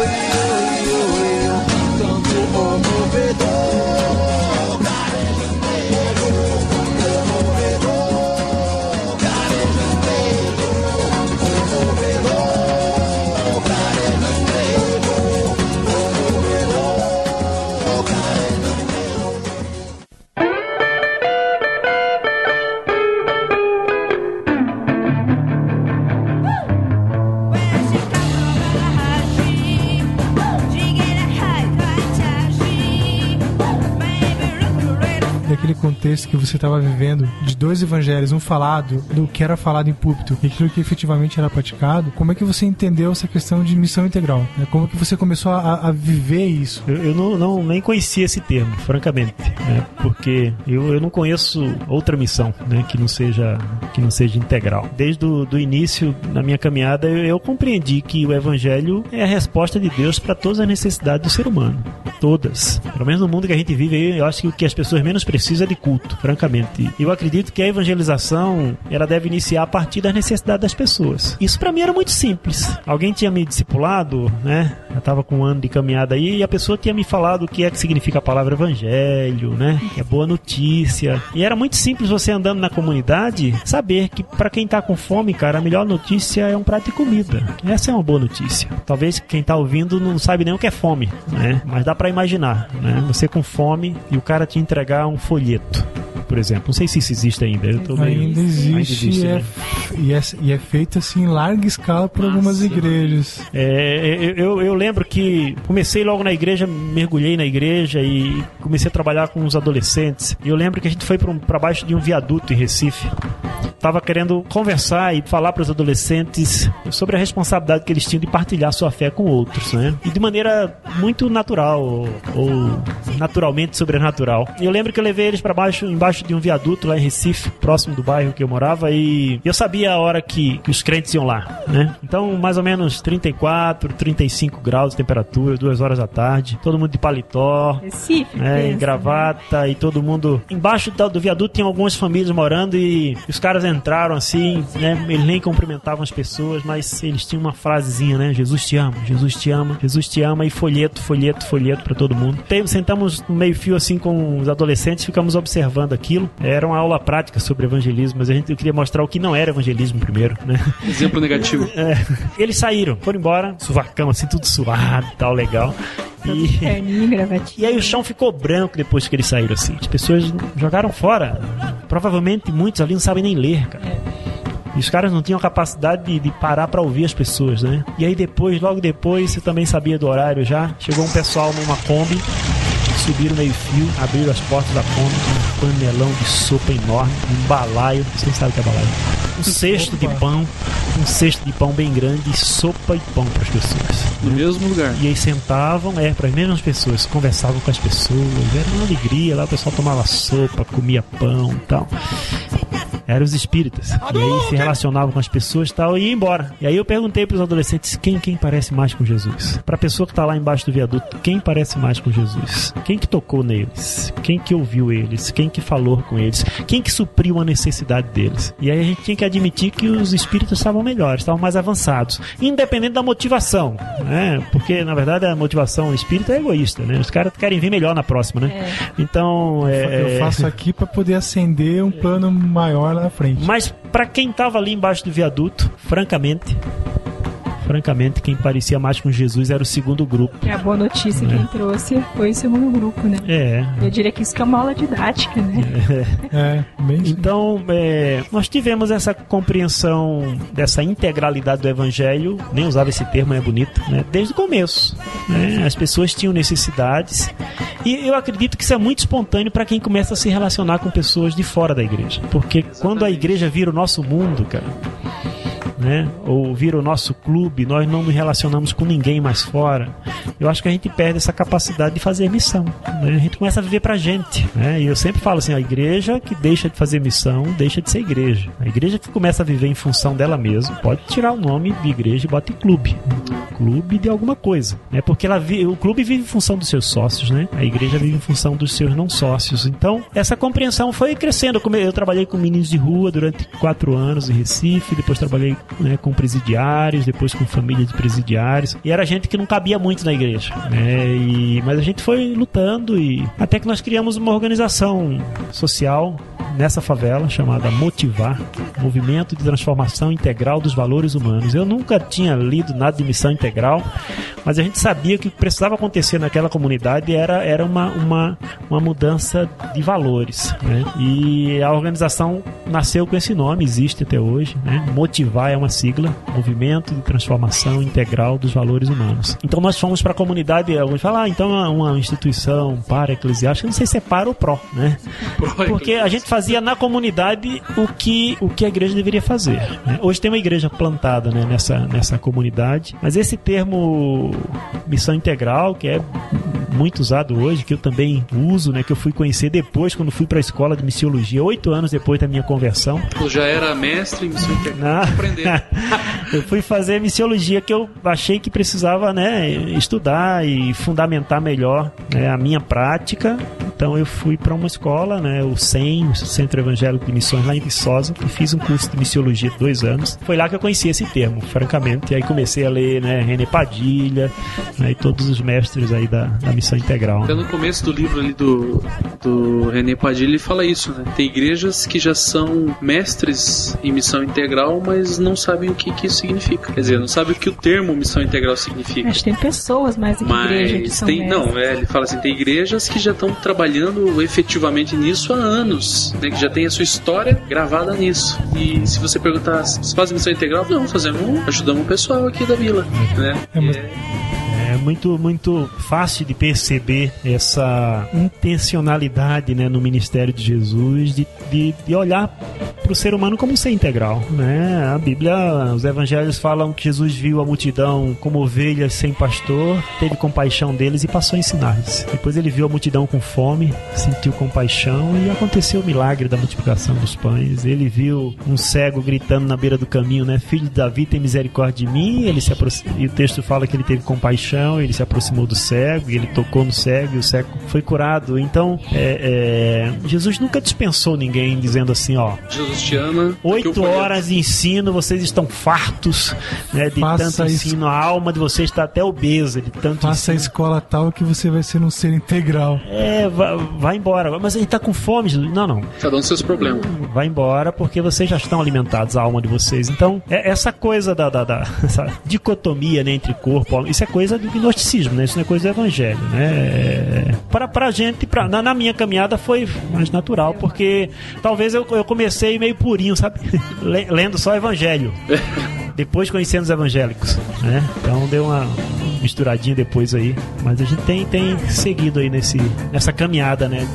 Contexto que você estava vivendo, de dois evangelhos, um falado do que era falado em púlpito e aquilo que efetivamente era praticado, como é que você entendeu essa questão de missão integral? né? Como é que você começou a, a viver isso? Eu, eu não, não- nem conhecia esse termo, francamente, né? porque eu, eu não conheço outra missão né? que, não seja, que não seja integral. Desde o do início da minha caminhada, eu, eu compreendi que o Evangelho é a resposta de Deus para todas as necessidades do ser humano. Todas. Pelo menos no mundo que a gente vive, eu acho que o que as pessoas menos precisam é de culto, francamente. Eu acredito que a evangelização ela deve iniciar a partir das necessidades das pessoas. Isso para mim era muito simples. Alguém tinha me discipulado, né? Eu tava com um ano de caminhada aí e a pessoa tinha me falado o que é que significa a palavra evangelho, né? Que é boa notícia. E era muito simples você andando na comunidade saber que para quem tá com fome, cara, a melhor notícia é um prato de comida. Essa é uma boa notícia. Talvez quem tá ouvindo não sabe nem o que é fome, né? Mas dá para imaginar, né? Você com fome e o cara te entregar um folheto. Por exemplo, não sei se isso existe ainda. Eu tô meio- Ainda existe, Ainda e, é, né? e, é, e é feito assim em larga escala por algumas igrejas. É, eu, eu- eu lembro que comecei logo na igreja, mergulhei na igreja e comecei a trabalhar com os adolescentes. E eu lembro que a gente foi para baixo de um viaduto em Recife. Tava querendo conversar e falar para os adolescentes sobre a responsabilidade que eles tinham de partilhar sua fé com outros, né? E de maneira muito natural ou, ou naturalmente sobrenatural. E eu lembro que eu levei eles para baixo, embaixo de um viaduto lá em Recife, próximo do bairro que eu morava, e eu sabia a hora que, que os crentes iam lá, né? Então, mais ou menos 34, 35 graus de temperatura, duas horas da tarde, todo mundo de paletó, Recife, né, em gravata e todo mundo. Embaixo do, do viaduto tinha algumas famílias morando e os caras entraram assim, né? Eles nem cumprimentavam as pessoas, mas eles tinham uma frasezinha, né? Jesus te ama, Jesus te ama, Jesus te ama e folheto, folheto, folheto pra todo mundo. Tem- Sentamos no meio-fio assim com os adolescentes, ficamos observando aquilo. Era uma aula prática sobre evangelismo, mas a gente eu queria mostrar o que não era evangelismo primeiro, né? Exemplo negativo. <laughs> É, eles saíram, foram embora, suvacão assim, tudo suado e tal, legal. E, e aí o chão ficou branco depois que eles saíram assim. As pessoas jogaram fora. Provavelmente muitos ali não sabem nem ler, cara. E os caras não tinham capacidade de, de parar pra ouvir as pessoas, né? E aí depois, logo depois, você também sabia do horário já. Chegou um pessoal numa Kombi, subiram meio fio, abriram as portas da Kombi, um panelão de sopa enorme, um balaio, vocês sabem o que é balaio? Um cesto de pão, um cesto de pão bem grande, sopa e pão para as pessoas. No mesmo lugar. E aí sentavam, é, para as mesmas pessoas, conversavam com as pessoas, era uma alegria, lá o pessoal tomava sopa, comia pão e tal. Eram os espíritas. E aí se relacionavam com as pessoas e tal, e ia embora. E aí eu perguntei para os adolescentes quem quem parece mais com Jesus. Para a pessoa que tá lá embaixo do viaduto, quem parece mais com Jesus? Quem que tocou neles? Quem que ouviu eles? Quem que falou com eles? Quem que supriu a necessidade deles? E aí a gente tinha que admitir que os espíritos estavam melhores, estavam mais avançados, independente da motivação, né? Porque na verdade a motivação espírita é egoísta, né? Os caras querem vir melhor na próxima, né? Então, é, Eu faço aqui pra poder acender um plano maior lá na frente. mas pra quem tava ali embaixo do viaduto, francamente, francamente, quem parecia mais com Jesus era o segundo grupo. É a boa notícia que quem trouxe foi o segundo grupo, né? É. Eu diria que isso que é uma aula didática, né? É, <laughs> bem Então, é, nós tivemos essa compreensão dessa integralidade do evangelho, nem usava esse termo, é bonito, né? desde o começo. né? As pessoas tinham necessidades e eu acredito que isso é muito espontâneo para quem começa a se relacionar com pessoas de fora da igreja. Porque quando a igreja vira o nosso mundo, cara, né? Ou vira o nosso clube, nós não nos relacionamos com ninguém mais fora. Eu acho que a gente perde essa capacidade de fazer missão. Né? A gente começa a viver pra gente. Né? E eu sempre falo assim: a igreja que deixa de fazer missão deixa de ser igreja. A igreja que começa a viver em função dela mesma pode tirar o nome de igreja e bota em clube. Clube de alguma coisa. Né? Porque ela vi- o clube vive em função dos seus sócios, né? A igreja vive em função dos seus não sócios. Então, essa compreensão foi crescendo. Eu trabalhei com meninos de rua durante quatro anos em Recife, depois trabalhei né, com presidiários, depois com família de presidiários. E era gente que não cabia muito na igreja. Né? E, mas a gente foi lutando e até que nós criamos uma organização social nessa favela chamada Motivar, Movimento de Transformação Integral dos Valores Humanos. Eu nunca tinha lido nada de missão integral, mas a gente sabia que o que precisava acontecer naquela comunidade era, era uma, uma, uma mudança de valores. Né? E a organização nasceu com esse nome, existe até hoje. Né? Motivar é uma sigla, Movimento de Transformação Integral dos Valores Humanos. Então nós fomos para a comunidade, alguns falam, ah, então é uma instituição para eclesiástica, não sei se é para ou pró, né? Porque a gente fazia na comunidade o que, o que a igreja deveria fazer. né? Hoje tem uma igreja plantada né, nessa, nessa comunidade, mas esse termo missão integral, que é muito usado hoje, que eu também uso, né, que eu fui conhecer depois, quando fui para a escola de missiologia, oito anos depois da minha conversão. Eu já era mestre em missão integral. <laughs> Não. Aprender. <laughs> eu fui fazer missiologia que eu achei que precisava né, estudar e fundamentar melhor né, a minha prática. Então eu fui para uma escola, né, o CEM, o Centro Evangélico de Missões, lá em Viçosa, e fiz um curso de missiologia de dois anos. Foi lá que eu conheci esse termo, francamente. E aí comecei a ler né, René Padilha né, e todos os mestres aí da, da missão integral. Até no começo do livro ali do, do René Padilha, ele fala isso, né? Tem igrejas que já são mestres em missão integral, mas não sabem o que, que isso significa. Quer dizer, não sabem o que o termo missão integral significa. Acho que tem pessoas mais do que igreja que Mas são tem, mestres. não, é, ele fala assim, tem igrejas que já estão trabalhando efetivamente nisso há anos, né, que já tem a sua história gravada nisso. E se você perguntar, vocês fazem missão integral? Não, fazemos, ajudamos o pessoal aqui da vila, né? É muito, muito fácil de perceber essa intencionalidade né, no ministério de Jesus de, de, de olhar para o ser humano como um ser integral. Né? A Bíblia, os evangelhos falam que Jesus viu a multidão como ovelhas sem pastor, teve compaixão deles e passou a ensinar-lhes. Depois ele viu a multidão com fome, sentiu compaixão e aconteceu o milagre da multiplicação dos pães. Ele viu um cego gritando na beira do caminho, né? Filho de Davi, tem misericórdia de mim. Ele se aproxi- E o texto fala que ele teve compaixão, ele se aproximou do cego, e ele tocou no cego e o cego foi curado. Então, é, é, Jesus nunca dispensou ninguém dizendo assim, ó, Jesus te ama. Oito horas de ensino, vocês estão fartos né, de Faça tanto isso. ensino, a alma de vocês está até obesa de tanto Faça a ensino. escola tal que você vai ser um ser integral. É, vai, vai embora. Mas ele tá com fome, Jesus. Não, não. Cada um seus problemas. Vai embora porque vocês já estão alimentados, a alma de vocês. Então, é- essa coisa da, da, da- <laughs> essa dicotomia né, entre corpo e alma, isso é coisa do gnosticismo, né? Isso não é coisa do evangelho, né? É, Para pra gente, pra, na, na minha caminhada foi mais natural, porque talvez eu, eu comecei meio purinho, sabe? <laughs> Le- Lendo só evangelho. Depois conhecendo os evangélicos, né? Então deu uma misturadinha depois aí. Mas a gente tem, tem seguido aí nesse, nessa caminhada, né?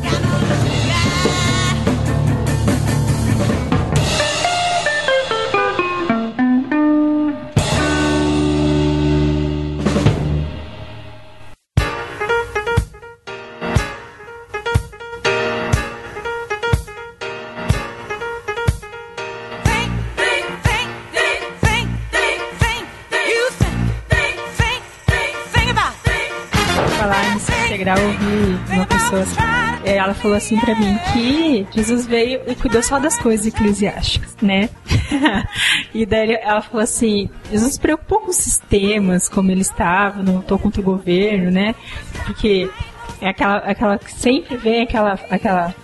Falou assim pra mim que Jesus veio e cuidou só das coisas eclesiásticas, né? <laughs> e daí ela falou assim, Jesus se preocupou com os sistemas, como ele estava, não tô contra o governo, né? Porque é aquela, aquela sempre vem aquela, aquela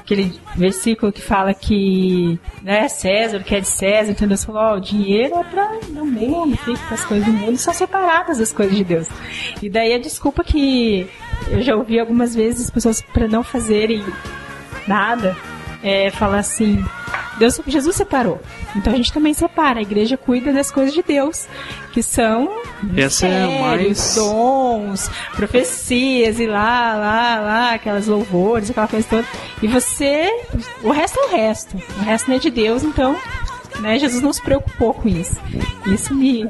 aquele versículo que fala que né, César, que é de César, então Deus falou, ó, o dinheiro é para o mundo, fica as coisas do mundo, são separadas das coisas de Deus. E daí a desculpa que eu já ouvi algumas vezes as pessoas para não fazerem nada é falar assim, Deus, Jesus separou. Então a gente também separa. A igreja cuida das coisas de Deus, que são Essa é mais- dons, profecias e lá, lá, lá, aquelas louvores, aquela coisa toda. E você, o resto é o resto. O resto não é de Deus, então, né, Jesus não se preocupou com isso. Isso me,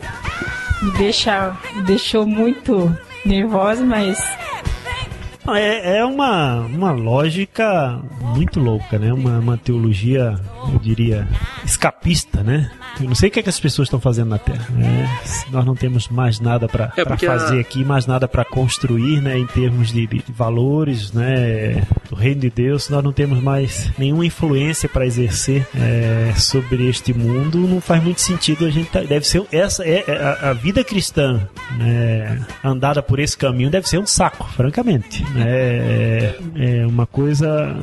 me deixa, me deixou muito nervosa, mas É, é uma, uma lógica muito louca, né? Uma, uma teologia, eu diria, escapista, né? Eu não sei o que, é que as pessoas estão fazendo na Terra, né? Nós não temos mais nada para É, porque a- fazer aqui, mais nada para construir, né? Em termos de, de valores, né? Do reino de Deus, nós não temos mais nenhuma influência para exercer é, sobre este mundo. Não faz muito sentido a gente tá- deve ser essa é é a, a vida cristã, né? Andada por esse caminho deve ser um saco, francamente. né? É, é uma coisa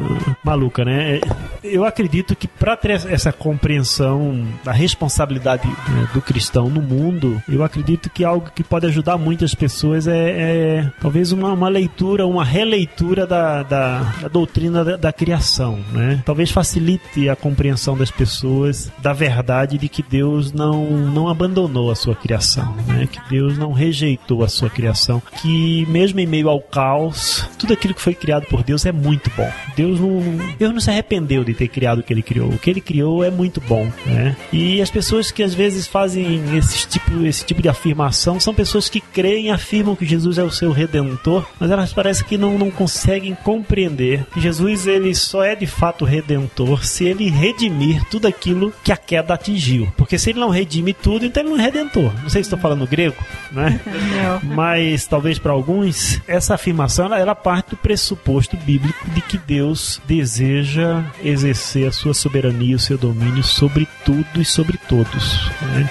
maluca, né? É- Eu acredito que para ter essa compreensão da responsabilidade né, do cristão no mundo, eu acredito que algo que pode ajudar muitas pessoas é, é talvez uma, uma, leitura, uma releitura da, da, da doutrina da, da, criação, né? Talvez facilite a compreensão das pessoas da verdade de que Deus não, não abandonou a sua criação, né? Que Deus não rejeitou a sua criação, que mesmo em meio ao caos, tudo aquilo que foi criado por Deus é muito bom. Deus não, Deus não se arrependeu de ter criado o que ele criou. O que ele criou é muito bom, né? E as pessoas que às vezes fazem esse tipo, esse tipo de afirmação são pessoas que creem e afirmam que Jesus é o seu redentor, mas elas parecem que não, não conseguem compreender que Jesus ele só é de fato redentor se ele redimir tudo aquilo que a queda atingiu. Porque se ele não redime tudo, então ele não é redentor. Não sei se estou falando grego, né? Não. Mas talvez para alguns essa afirmação ela, ela parte do pressuposto bíblico de que Deus deseja exercer a sua soberania, o seu domínio sobre tudo e sobre todos. Né?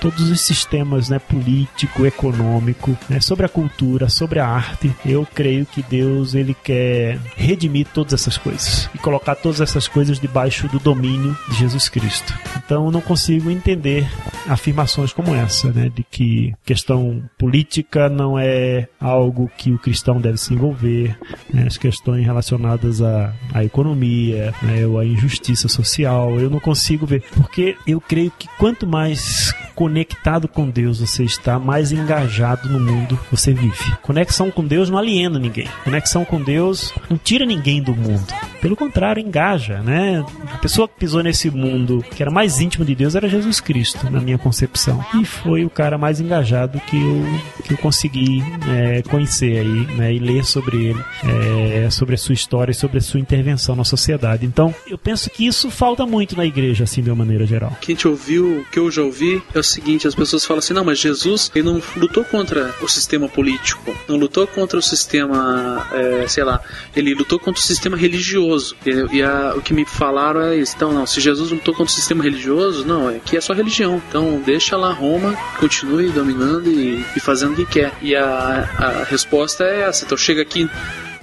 todos os sistemas né, político, econômico, né, sobre a cultura, sobre a arte. Eu creio que Deus ele quer redimir todas essas coisas e colocar todas essas coisas debaixo do domínio de Jesus Cristo. Então eu não consigo entender afirmações como essa, né, de que questão política não é algo que o cristão deve se envolver, né, as questões relacionadas à, à economia, né, ou à injustiça social, eu não consigo ver, porque eu creio que quanto mais conectado com Deus você está, mais engajado no mundo você vive. Conexão com Deus não aliena ninguém. Conexão com Deus não tira ninguém do mundo. Pelo contrário, engaja, né? A pessoa que pisou nesse mundo que era mais íntimo de Deus era Jesus Cristo, na minha concepção. E foi o cara mais engajado que eu, que eu consegui é, conhecer aí, né? E ler sobre ele, é, sobre a sua história e sobre a sua intervenção na sociedade. Então, eu penso que isso falta muito na igreja, assim, de uma maneira geral. Quem te ouviu, que eu já ouvi, é o seguinte: as pessoas falam assim, não, mas Jesus ele não lutou contra o sistema político, não lutou contra o sistema, é, sei lá, ele lutou contra o sistema religioso. E, e a, o que me falaram é isso. Então, não, se Jesus lutou contra o sistema religioso, não, é que é só religião. Então, deixa lá Roma, continue dominando e, e fazendo o que quer. E a, a resposta é essa. Então, chega aqui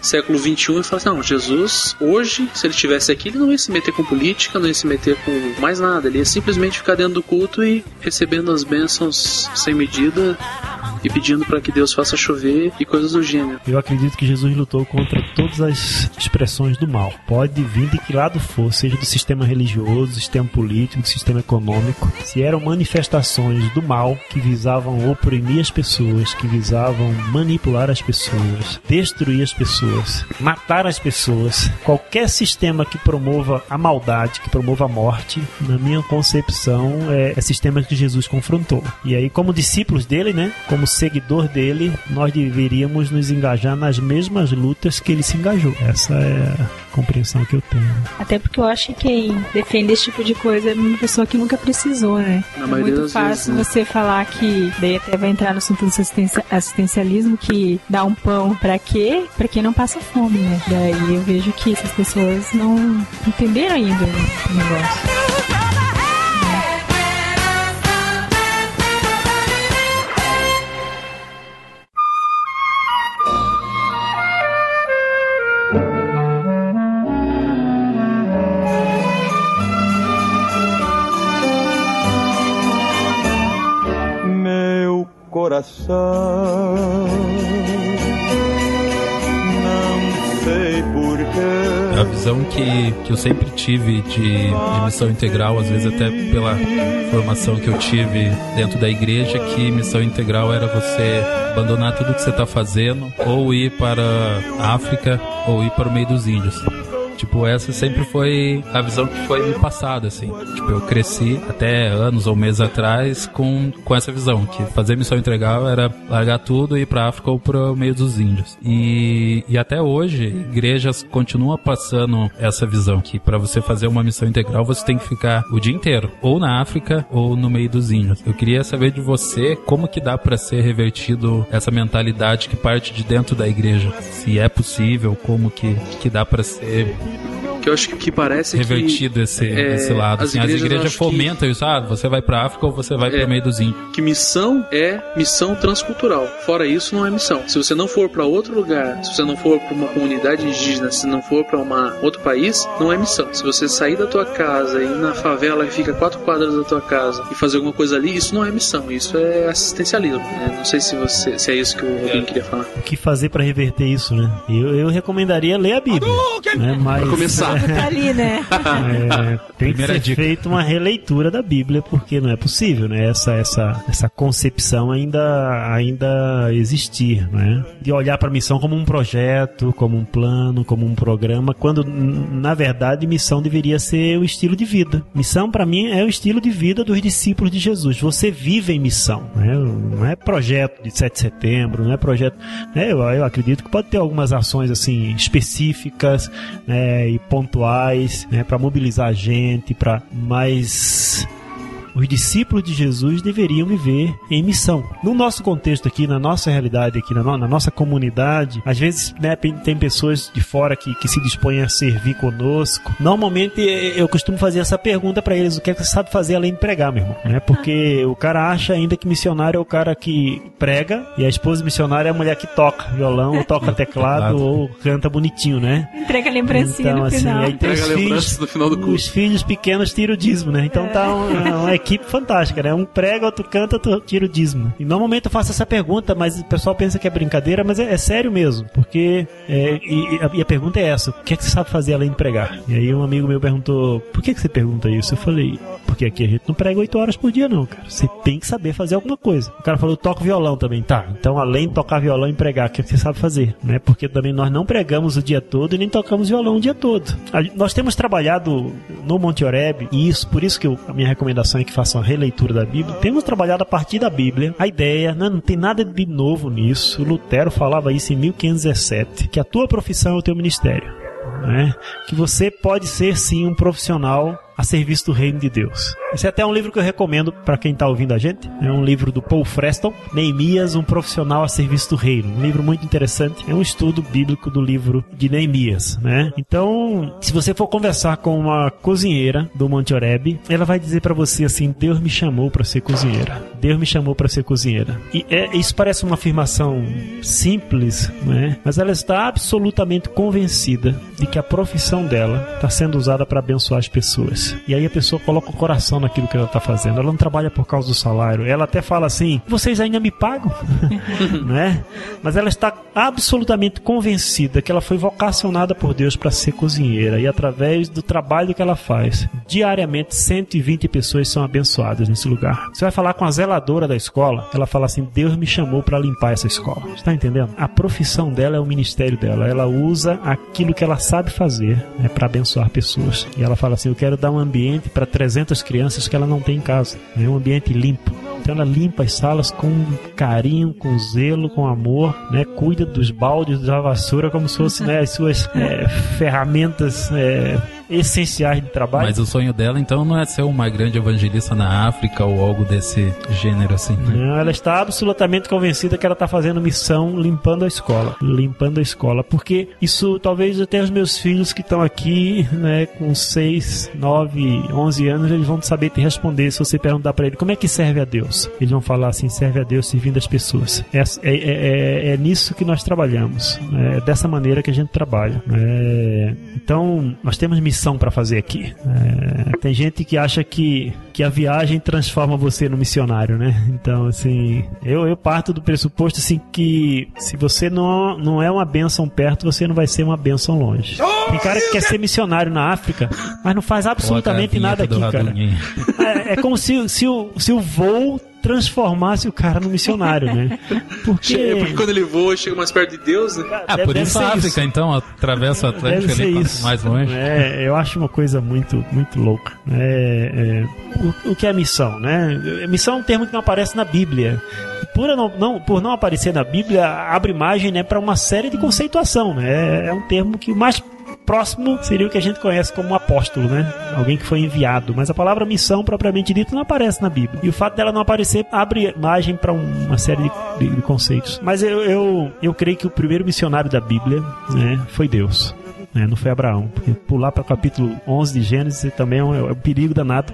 século 21 e fala assim, não, Jesus, hoje, se ele estivesse aqui, ele não ia se meter com política, não ia se meter com mais nada, ele ia simplesmente ficar dentro do culto e recebendo as bênçãos sem medida e pedindo para que Deus faça chover e coisas do gênero. Eu acredito que Jesus lutou contra todas as expressões do mal. Pode vir de que lado for, seja do sistema religioso, do sistema político, do sistema econômico. Se eram manifestações do mal que visavam oprimir as pessoas, que visavam manipular as pessoas, destruir as pessoas, matar as pessoas, qualquer sistema que promova a maldade, que promova a morte, na minha concepção, é, é sistema que Jesus confrontou. E aí, como discípulos dele, né, como seguidor dele, nós deveríamos nos engajar nas mesmas lutas que ele se engajou. Essa é a compreensão que eu tenho. Até porque eu acho que quem defende esse tipo de coisa é uma pessoa que nunca precisou, né? Na é muito fácil vezes, né? você falar que, daí até vai entrar no assunto do assistencialismo, que dá um pão para quê? Para quem não passa fome, né? Daí eu vejo que essas pessoas não entenderam ainda o negócio. Visão que, que eu sempre tive de, de missão integral, às vezes até pela formação que eu tive dentro da igreja, que missão integral era você abandonar tudo que você está fazendo, ou ir para a África, ou ir para o meio dos índios. Tipo, essa sempre foi a visão que foi me passada, assim. Tipo, eu cresci até anos ou meses atrás com, com essa visão, que fazer missão integral era largar tudo e ir pra África ou pro meio dos índios. E, e até hoje, igrejas continuam passando essa visão, que para você fazer uma missão integral, você tem que ficar o dia inteiro, ou na África ou no meio dos índios. Eu queria saber de você como que dá para ser revertido essa mentalidade que parte de dentro da igreja. Se é possível, como que, que dá para ser keep que eu acho que, que parece revertido que, esse, é, esse lado. as Assim, as igrejas, igrejas eu acho fomentam isso. Ah, você vai pra África ou você vai É. pro meio dos índios. que missão é missão transcultural. Fora isso, não é missão. Se você não for para outro lugar, se você não for para uma comunidade indígena, se não for para uma outro país, não é missão. Se você sair da tua casa e ir na favela e fica quatro quadras da tua casa e fazer alguma coisa ali, isso não é missão. Isso é assistencialismo. né? Não sei se você se é isso que o Robin queria falar. O que fazer pra reverter isso, né? Eu, eu recomendaria ler a Bíblia. Né? Mas, Pra começar. Tá ali, né? É, tem que Primeira ser dica. feita uma releitura da Bíblia, porque não é possível, né? Essa, essa, essa concepção ainda, ainda existir, né? De olhar para a missão como um projeto, como um plano, como um programa, quando na verdade missão deveria ser o estilo de vida. Missão para mim é o estilo de vida dos discípulos de Jesus. Você vive em missão, né? Não é projeto de 7 de setembro, não é projeto. né? Eu, eu acredito que pode ter algumas ações assim específicas né, e pontuais, né, para mobilizar a gente, para mais os discípulos de Jesus deveriam viver em missão. No nosso contexto aqui, na nossa realidade aqui, na, no- na nossa comunidade, às vezes né, tem, tem pessoas de fora que, que se dispõem a servir conosco. Normalmente eh, eu costumo fazer essa pergunta para eles: o que é que você sabe fazer além de pregar, meu irmão? Né? Porque o cara acha ainda que missionário é o cara que prega e a esposa missionária é a mulher que toca violão, ou toca <laughs> teclado, ou canta bonitinho, né? Entrega a lembrancinha Então, no assim, final. aí tem Pega os filhos, no final do curso. os filhos pequenos tiram o dízimo, né? Então tá <laughs> uma, uma equipe fantástica, né? Um prega, outro canta, outro tira o dízimo. E normalmente eu faço essa pergunta, mas o pessoal pensa que é brincadeira, mas é, é sério mesmo. Porque, é, e, e a, pergunta é essa, o que é que você sabe fazer além de pregar? E aí um amigo meu perguntou, por que, que você pergunta isso? Eu falei, porque aqui a gente não prega oito horas por dia não, cara. Você tem que saber fazer alguma coisa. O cara falou, toco violão também. Tá, então além de tocar violão e pregar, o que, é que você sabe fazer? Né? Porque também nós não pregamos o dia todo e nem tocamos violão o dia todo. A- nós temos trabalhado no Monte Oreb, e isso, por isso que eu- a minha recomendação é que façam a releitura da Bíblia. Temos trabalhado a partir da Bíblia. A ideia, né, não tem nada de novo nisso. Lutero falava isso em 1517, que a tua profissão é o teu ministério. Né? Que você pode ser sim um profissional a serviço do reino de Deus. Esse é até um livro que eu recomendo para quem está ouvindo a gente. É um livro do Paul Freston, Neemias, um profissional a serviço do reino. Um livro muito interessante. É um estudo bíblico do livro de Neemias, né? Então, se você for conversar com uma cozinheira do Monte Oreb, ela vai dizer para você assim: Deus me chamou para ser cozinheira. Deus me chamou para ser cozinheira. E é- isso parece uma afirmação simples, né? Mas ela está absolutamente convencida de que a profissão dela está sendo usada para abençoar as pessoas. E aí a pessoa coloca o coração naquilo que ela está fazendo. Ela não trabalha por causa do salário. Ela até fala assim: vocês ainda me pagam, <laughs> né? Mas ela está absolutamente convencida que ela foi vocacionada por Deus para ser cozinheira e através do trabalho que ela faz, diariamente 120 pessoas são abençoadas nesse lugar. Você vai falar com a zeladora da escola, ela fala assim: Deus me chamou para limpar essa escola. Está entendendo? A profissão dela é o ministério dela. Ela usa aquilo que ela sabe fazer né, para abençoar pessoas. E ela fala assim: Eu quero dar um ambiente para 300 crianças que ela não tem em casa. É um ambiente limpo. Então ela limpa as salas com carinho, com zelo, com amor, né? Cuida dos baldes da vassoura como se fossem né, as suas é, ferramentas é, essenciais de trabalho. Mas o sonho dela, então, não é ser uma grande evangelista na África ou algo desse gênero assim, né? Não, ela está absolutamente convencida que ela está fazendo missão limpando a escola. Limpando a escola. Porque isso, talvez até os meus filhos que estão aqui, né, com 6, 9, 11 anos, eles vão saber te responder se você perguntar para ele como é que serve a Deus. Eles vão falar assim: serve a Deus servindo as pessoas. É, é, é, é nisso que nós trabalhamos. É dessa maneira que a gente trabalha. É, então, nós temos missão para fazer aqui. É, tem gente que acha que, que a viagem transforma você no missionário, né? Então, assim, eu, eu parto do pressuposto assim que se você não, não é uma bênção perto, você não vai ser uma bênção longe. Tem cara que quer ser missionário na África, mas não faz absolutamente nada aqui, cara. É, é como se, se, o, se o voo transformasse o cara no missionário, né? <laughs> Porque, É porque quando ele voa, chega mais perto de Deus, né? Ah, deve- por isso a África, isso. então, atravessa o Atlântico Deve ser ali, isso. mais longe. É, eu acho uma coisa muito, muito louca. É, é, o, o que é missão, né? Missão é um termo que não aparece na Bíblia. Por não, não- por não aparecer na Bíblia, abre margem né, para uma série de conceituação. Né? É um termo que o mais próximo seria o que a gente conhece como apóstolo, né? Alguém que foi enviado. Mas a palavra missão, propriamente dita, não aparece na Bíblia. E o fato dela não aparecer abre margem para uma série de, de- de conceitos. Mas eu, eu, eu creio que o primeiro missionário da Bíblia né, foi Deus. Né? não foi Abraão. Porque pular para o capítulo 11 de Gênesis também é um, é um perigo danado,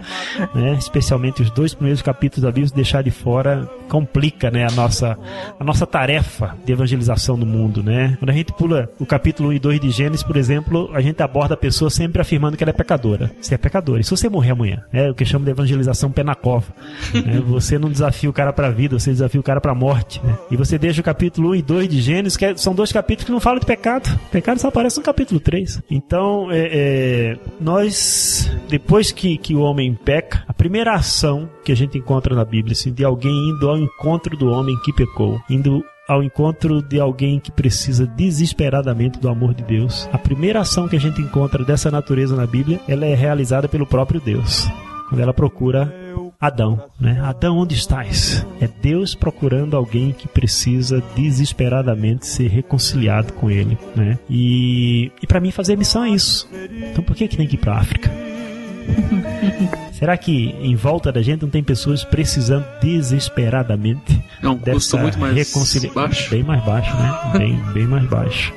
né? especialmente os dois primeiros capítulos da Bíblia, deixar de fora complica né? a, nossa, a nossa tarefa de evangelização no mundo. Né? Quando a gente pula o capítulo 1 e 2 de Gênesis, por exemplo, a gente aborda a pessoa sempre afirmando que ela é pecadora. Você é pecadora. E se você morrer amanhã? É o que chama de evangelização pé na cova. né? <laughs> Você não desafia o cara para a vida, você desafia o cara para a morte. Né? E você deixa o capítulo 1 e 2 de Gênesis, que é- são dois capítulos que não falam de pecado. Pecado só aparece no capítulo 3. Então, é, é, nós, depois que, que o homem peca, a primeira ação que a gente encontra na Bíblia, assim, de alguém indo ao encontro do homem que pecou, indo ao encontro de alguém que precisa desesperadamente do amor de Deus. A primeira ação que a gente encontra dessa natureza na Bíblia, ela é realizada pelo próprio Deus. Quando ela procura Adão, né? Adão, onde estás? É Deus procurando alguém que precisa desesperadamente ser reconciliado com ele, né? E, e para mim fazer missão é isso. Então por que que tem que ir para África? <laughs> Será que em volta da gente não tem pessoas precisando desesperadamente É um custo muito mais reconcilia- baixo. Bem mais baixo, né? Bem, bem mais baixo.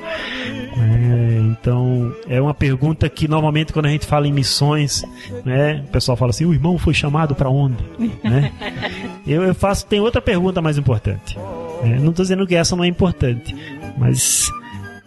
É, então, é uma pergunta que normalmente quando a gente fala em missões, né, o pessoal fala assim: o irmão foi chamado para onde? né? <laughs> eu, eu faço, tem outra pergunta mais importante. É, não estou dizendo que essa não é importante, mas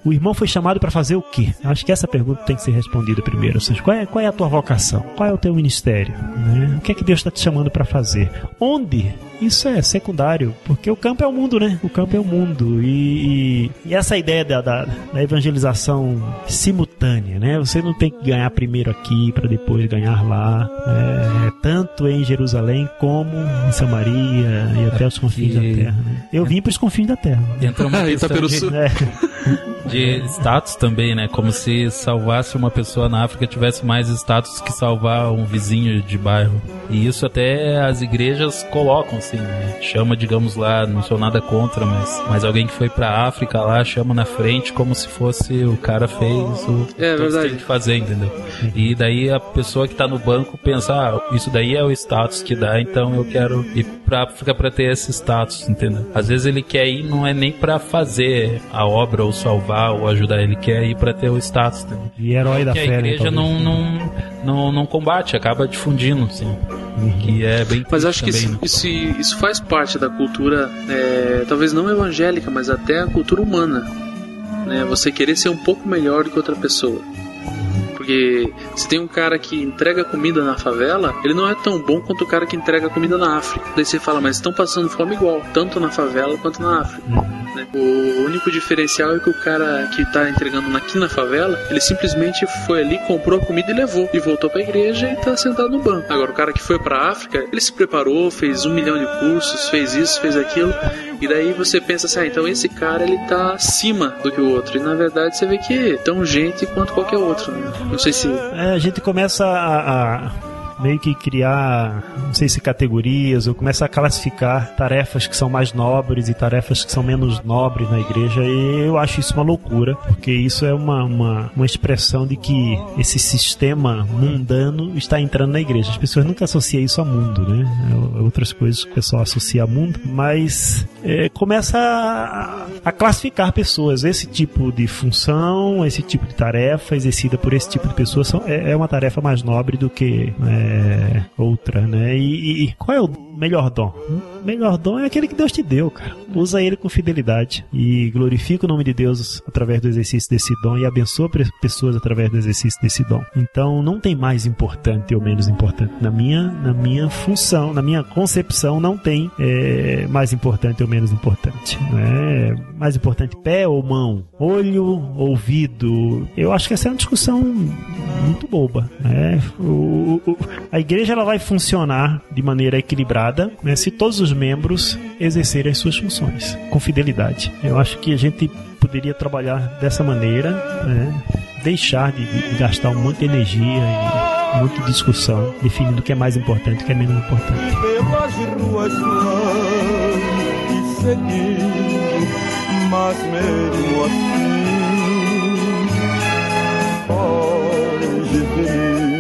o irmão foi chamado para fazer o quê? Acho que essa pergunta tem que ser respondida primeiro. Ou seja, qual é, qual é a tua vocação? Qual é o teu ministério? né? O que é que Deus está te chamando para fazer? Onde? Isso é secundário, porque o campo é o mundo, né? O campo é o mundo. E, e- e essa ideia da, da- da evangelização simultânea, né? Você não tem que ganhar primeiro aqui para depois ganhar lá. né? tanto em Jerusalém como em Samaria e até os confins da terra. né? Eu vim para os confins da terra. Entra uma questão de, É. <laughs> de status também, né? Como se salvasse uma pessoa na África tivesse mais status que salvar um vizinho de bairro. E isso até as igrejas colocam, assim, né? Chama, digamos lá, não sou nada contra, mas, mas alguém que foi pra África lá chama na frente como se fosse o cara fez o que É verdade. têm que fazer, entendeu? E daí a pessoa que tá no banco pensa, ah, isso daí é o status que dá, então eu quero ir pra África pra ter esse status, entendeu? Às vezes ele quer ir não é nem pra fazer a obra ou salvar ou ajudar, ele quer ir pra ter o status, entendeu? E herói da que a fé, né, igreja talvez. não, não, não, não combate, acaba difundindo, assim. Que é bem Mas acho que também, isso, né? isso, isso faz parte da cultura, é, talvez não evangélica, mas até a cultura humana. Né? Você querer ser um pouco melhor do que outra pessoa. Porque se tem um cara que entrega comida na favela, ele não é tão bom quanto o cara que entrega comida na África. Daí você fala, mas estão passando fome igual, tanto na favela quanto na África. né? O único diferencial é que o cara que tá entregando aqui na favela, ele simplesmente foi ali, comprou a comida e levou. E voltou pra igreja e tá sentado no banco. Agora, o cara que foi pra África, ele se preparou, fez um milhão de cursos, fez isso, fez aquilo. E daí você pensa assim, ah, então esse cara ele tá acima do que o outro. E na verdade você vê que é tão gente quanto qualquer outro. Né? Não sei se. É, a gente começa a, a meio que criar, não sei se categorias, ou começa a classificar tarefas que são mais nobres e tarefas que são menos nobres na igreja, e eu acho isso uma loucura, porque isso é uma, uma, uma expressão de que esse sistema mundano está entrando na igreja. As pessoas nunca associam isso a mundo, né? É outras coisas que o pessoal associa a mundo, mas é, começa a, a classificar pessoas. Esse tipo de função, esse tipo de tarefa exercida por esse tipo de pessoa são, é, é uma tarefa mais nobre do que é, outra, né? E, e qual é o melhor dom? O melhor dom é aquele que Deus te deu, cara. Usa ele com fidelidade e glorifica o nome de Deus através do exercício desse dom e abençoa pessoas através do exercício desse dom. Então não tem mais importante ou menos importante. Na minha, na minha função, na minha concepção, não tem é, mais importante ou menos importante. Né? Mais importante pé ou mão, olho, ouvido. Eu acho que essa é uma discussão muito boba. Né? O- o- a igreja ela vai funcionar de maneira equilibrada né, se todos os membros exercerem as suas funções com fidelidade. Eu acho que a gente poderia trabalhar dessa maneira, né, deixar de, de gastar de energia e de discussão definindo o que é mais importante e o que é menos importante. mas mesmo assim foge de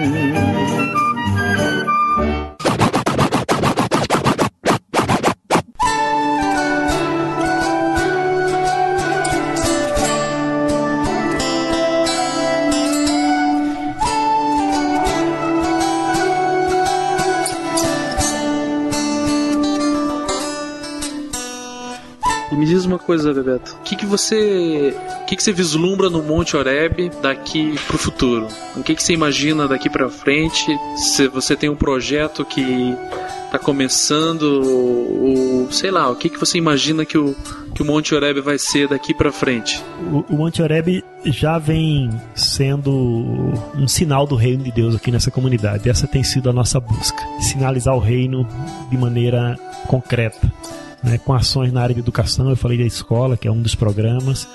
coisa, Bebeto. O que, que você. O que, que você vislumbra no Monte Oreb daqui pro futuro? O que, que você imagina daqui pra frente? Se você tem um projeto que tá começando, ou, sei lá, o que, que você imagina que o, que o Monte Oreb vai ser daqui para frente? O, o Monte Oreb já vem sendo um sinal do reino de Deus aqui nessa comunidade. Essa tem sido a nossa busca, sinalizar o reino de maneira concreta. Né, com ações na área de educação, eu falei da escola, que é um dos programas,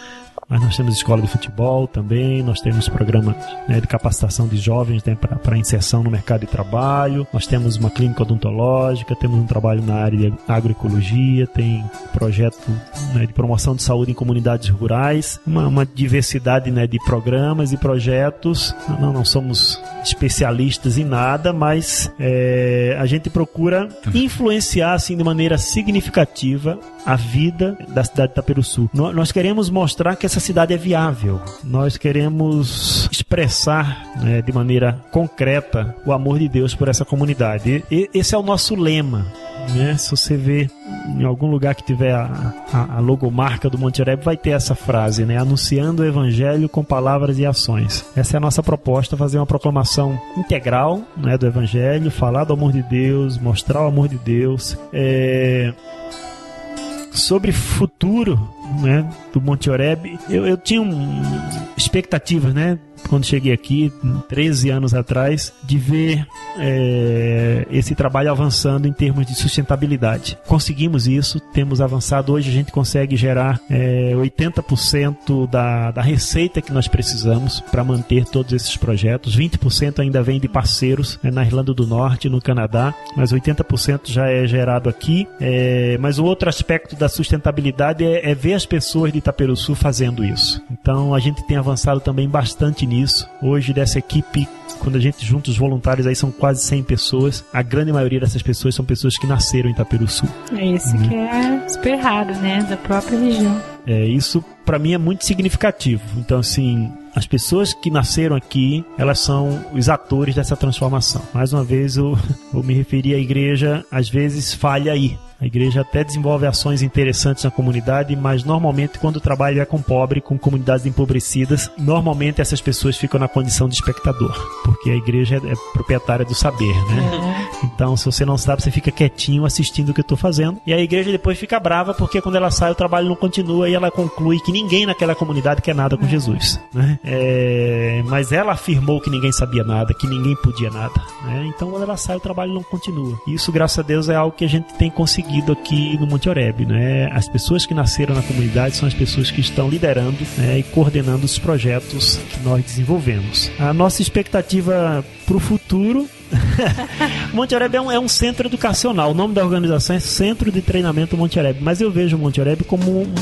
mas nós temos escola de futebol também, nós temos programa né, de capacitação de jovens né, para inserção no mercado de trabalho, nós temos uma clínica odontológica, temos um trabalho na área de agroecologia, tem projeto né, de promoção de saúde em comunidades rurais, uma, uma diversidade né, de programas e projetos. Não, não somos especialistas em nada, mas é, a gente procura influenciar assim de maneira significativa a vida da cidade de Itaperuçu. Nós queremos mostrar que essa cidade é viável. Nós queremos expressar né, de maneira concreta o amor de Deus por essa comunidade. E, esse é o nosso lema. Né? Se você vê em algum lugar que tiver a, a, a logomarca do Monte Oreb, vai ter essa frase, né? Anunciando o Evangelho com palavras e ações. Essa é a nossa proposta, fazer uma proclamação integral né, do Evangelho, falar do amor de Deus, mostrar o amor de Deus. É... Sobre futuro né, do Monte Oreb, eu, eu tinha um, expectativas, né? Quando cheguei aqui, 13 anos atrás, de ver é, esse trabalho avançando em termos de sustentabilidade. Conseguimos isso, temos avançado. Hoje a gente consegue gerar é, 80% da, da receita que nós precisamos para manter todos esses projetos. 20% ainda vem de parceiros né, na Irlanda do Norte, no Canadá, mas 80% já é gerado aqui. É, mas o outro aspecto da sustentabilidade é, é ver as pessoas de Itaperuçu fazendo isso. Então a gente tem avançado também bastante nisso. Hoje, dessa equipe, quando a gente junta os voluntários, aí são quase 100 pessoas. A grande maioria dessas pessoas são pessoas que nasceram em Itaperuçu. É isso uhum. que é super raro, né? Da própria região. É, isso para mim é muito significativo. Então, assim, as pessoas que nasceram aqui, elas são os atores dessa transformação. Mais uma vez, eu, <laughs> eu me referi à igreja, às vezes falha aí. A igreja até desenvolve ações interessantes na comunidade, mas normalmente quando o trabalho é com pobre, com comunidades empobrecidas, normalmente essas pessoas ficam na condição de espectador, porque a igreja é, proprietária do saber, né? É. Então, se você não sabe, você fica quietinho assistindo o que eu estou fazendo, e a igreja depois fica brava porque quando ela sai o trabalho não continua e ela conclui que ninguém naquela comunidade quer nada com é. Jesus, né? É, mas ela afirmou que ninguém sabia nada, que ninguém podia nada, né? Então, quando ela sai o trabalho não continua. Isso, graças a Deus, é algo que a gente tem conseguido seguido aqui no Monte Oreb. Né? As pessoas que nasceram na comunidade são as pessoas que estão liderando né, e coordenando os projetos que nós desenvolvemos. A nossa expectativa para o futuro <laughs> Monte Oreb é um, é um, centro educacional. O nome da organização é Centro de Treinamento Monte Oreb. Mas eu vejo Monte Oreb como um,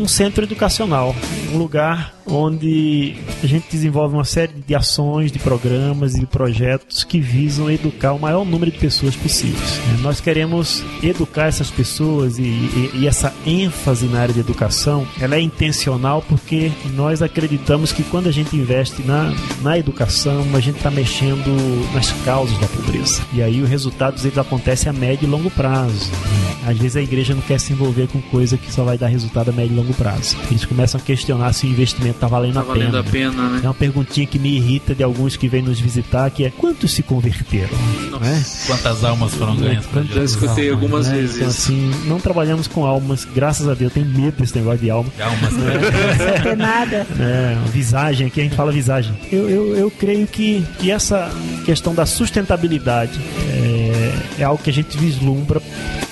um, centro educacional. Um lugar onde a gente desenvolve uma série de ações, de programas e projetos que visam educar o maior número de pessoas possíveis. Nós queremos educar essas pessoas e, e, e essa ênfase na área de educação ela é intencional porque nós acreditamos que quando a gente investe na, na educação, a gente está mexendo nas causas da pobreza. E aí os resultados eles acontecem a médio e longo prazo. Às vezes a igreja não quer se envolver com coisa que só vai dar resultado a médio e longo prazo. Eles começam a questionar se o investimento está valendo, tá a, valendo pena. a pena. Né? É uma perguntinha que me irrita de alguns que vêm nos visitar, que é quantos se converteram? Né? Quantas almas foram ganhas? Já escutei algumas né? vezes. Então, assim, não trabalhamos com almas, graças a Deus, eu tenho medo desse negócio de alma. De almas, né? <laughs> Não é nada. É, visagem, aqui a gente fala visagem. Eu, eu, eu creio que, que essa questão da sustentabilidade é, é algo que a gente vislumbra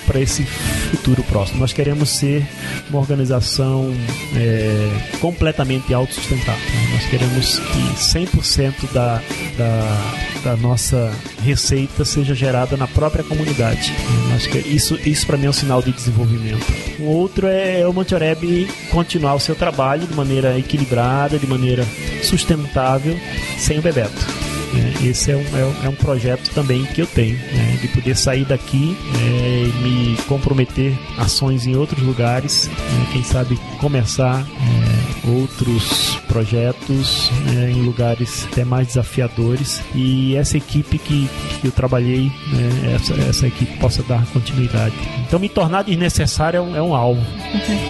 para esse futuro próximo. Nós queremos ser uma organização é, completamente autossustentável. Nós queremos que 100% da, da, da nossa receita seja gerada na própria comunidade. Nós que, isso isso para mim é um sinal de desenvolvimento. O outro é o Montereb continuar o seu trabalho de maneira equilibrada, de maneira sustentável, sem o Bebeto. É, esse é um, é, um projeto também que eu tenho, né, de poder sair daqui é, e me comprometer ações em outros lugares, né, quem sabe começar é, outros projetos né, em lugares até mais desafiadores e essa equipe que, que eu trabalhei, né, essa, essa equipe possa dar continuidade. Então, me tornar desnecessário é um, é um alvo.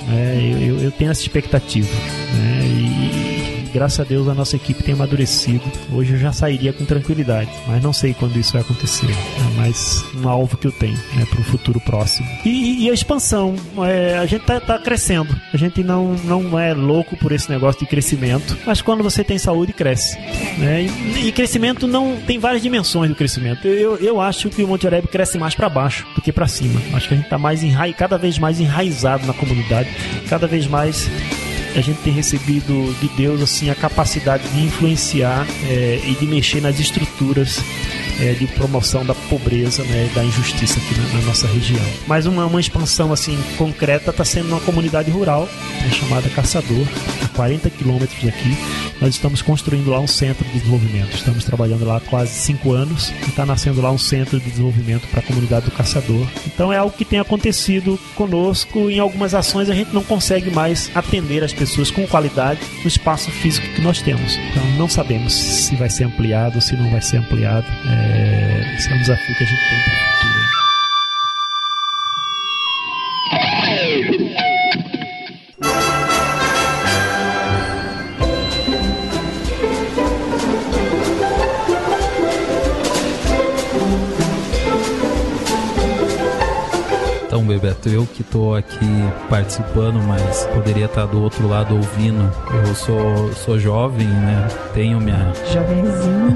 né, eu, eu, eu tenho essa expectativa. Né, graças a Deus a nossa equipe tem amadurecido. Hoje eu já sairia com tranquilidade, mas não sei quando isso vai acontecer. É mais um alvo que eu tenho né, para o futuro próximo. E, e a expansão, é, a gente tá, tá, crescendo. A gente não, não é louco por esse negócio de crescimento, mas quando você tem saúde, cresce. Né? E, e, crescimento não tem várias dimensões do crescimento. Eu, eu acho que o Monte Oreb cresce mais para baixo do que para cima. Acho que a gente está mais enra... cada vez mais enraizado na comunidade, cada vez mais a gente tem recebido de Deus assim a capacidade de influenciar é, e de mexer nas estruturas é, de promoção da pobreza né, da injustiça aqui na, na, nossa região. Mas uma, uma expansão assim concreta está sendo uma comunidade rural né, chamada Caçador, a 40 quilômetros daqui. Nós estamos construindo lá um centro de desenvolvimento. Estamos trabalhando lá há quase cinco anos e está nascendo lá um centro de desenvolvimento para a comunidade do Caçador. Então é algo que tem acontecido conosco. Em algumas ações a gente não consegue mais atender as pessoas com qualidade no espaço físico que nós temos. Então não sabemos se vai ser ampliado se não vai ser ampliado. É é, esse é um desafio que a gente tem para o futuro. Então, Bebeto, eu que tô aqui participando, mas poderia estar do outro lado ouvindo. Eu sou, sou jovem, né? Tenho minha. Jovenzinho.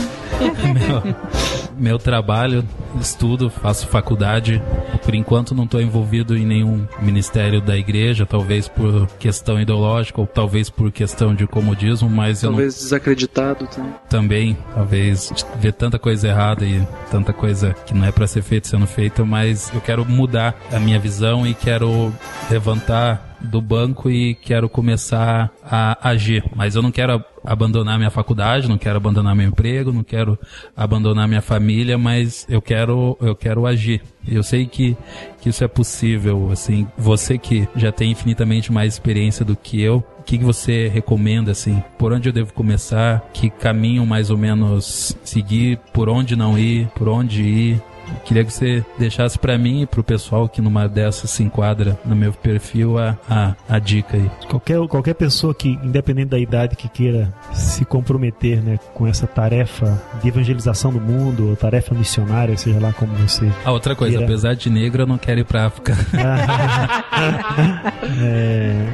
<laughs> meu, trabalho, estudo, faço faculdade. Por enquanto não estou envolvido em nenhum ministério da igreja, talvez por questão ideológica ou talvez por questão de comodismo, mas talvez não... desacreditado também. Também, talvez ver tanta coisa errada e tanta coisa que não é para ser feita sendo feita, mas eu quero mudar a minha visão e quero levantar do banco e quero começar a agir. Mas eu não quero abandonar minha faculdade, não quero abandonar meu emprego, não quero abandonar minha família, mas eu quero, eu quero agir. Eu sei que, que isso é possível, assim, você que já tem infinitamente mais experiência do que eu, o que, que você recomenda, assim? Por onde eu devo começar? Que caminho mais ou menos seguir? Por onde não ir? Por onde ir? Queria que você deixasse para mim e pro pessoal que numa dessas se enquadra no meu perfil a, a, a dica aí. Qualquer, qualquer pessoa que, independente da idade, que queira se comprometer né, com essa tarefa de evangelização do mundo, ou tarefa missionária, seja lá como você. Ah, outra coisa, queira... apesar de negra, eu não quero ir pra África. <laughs> é,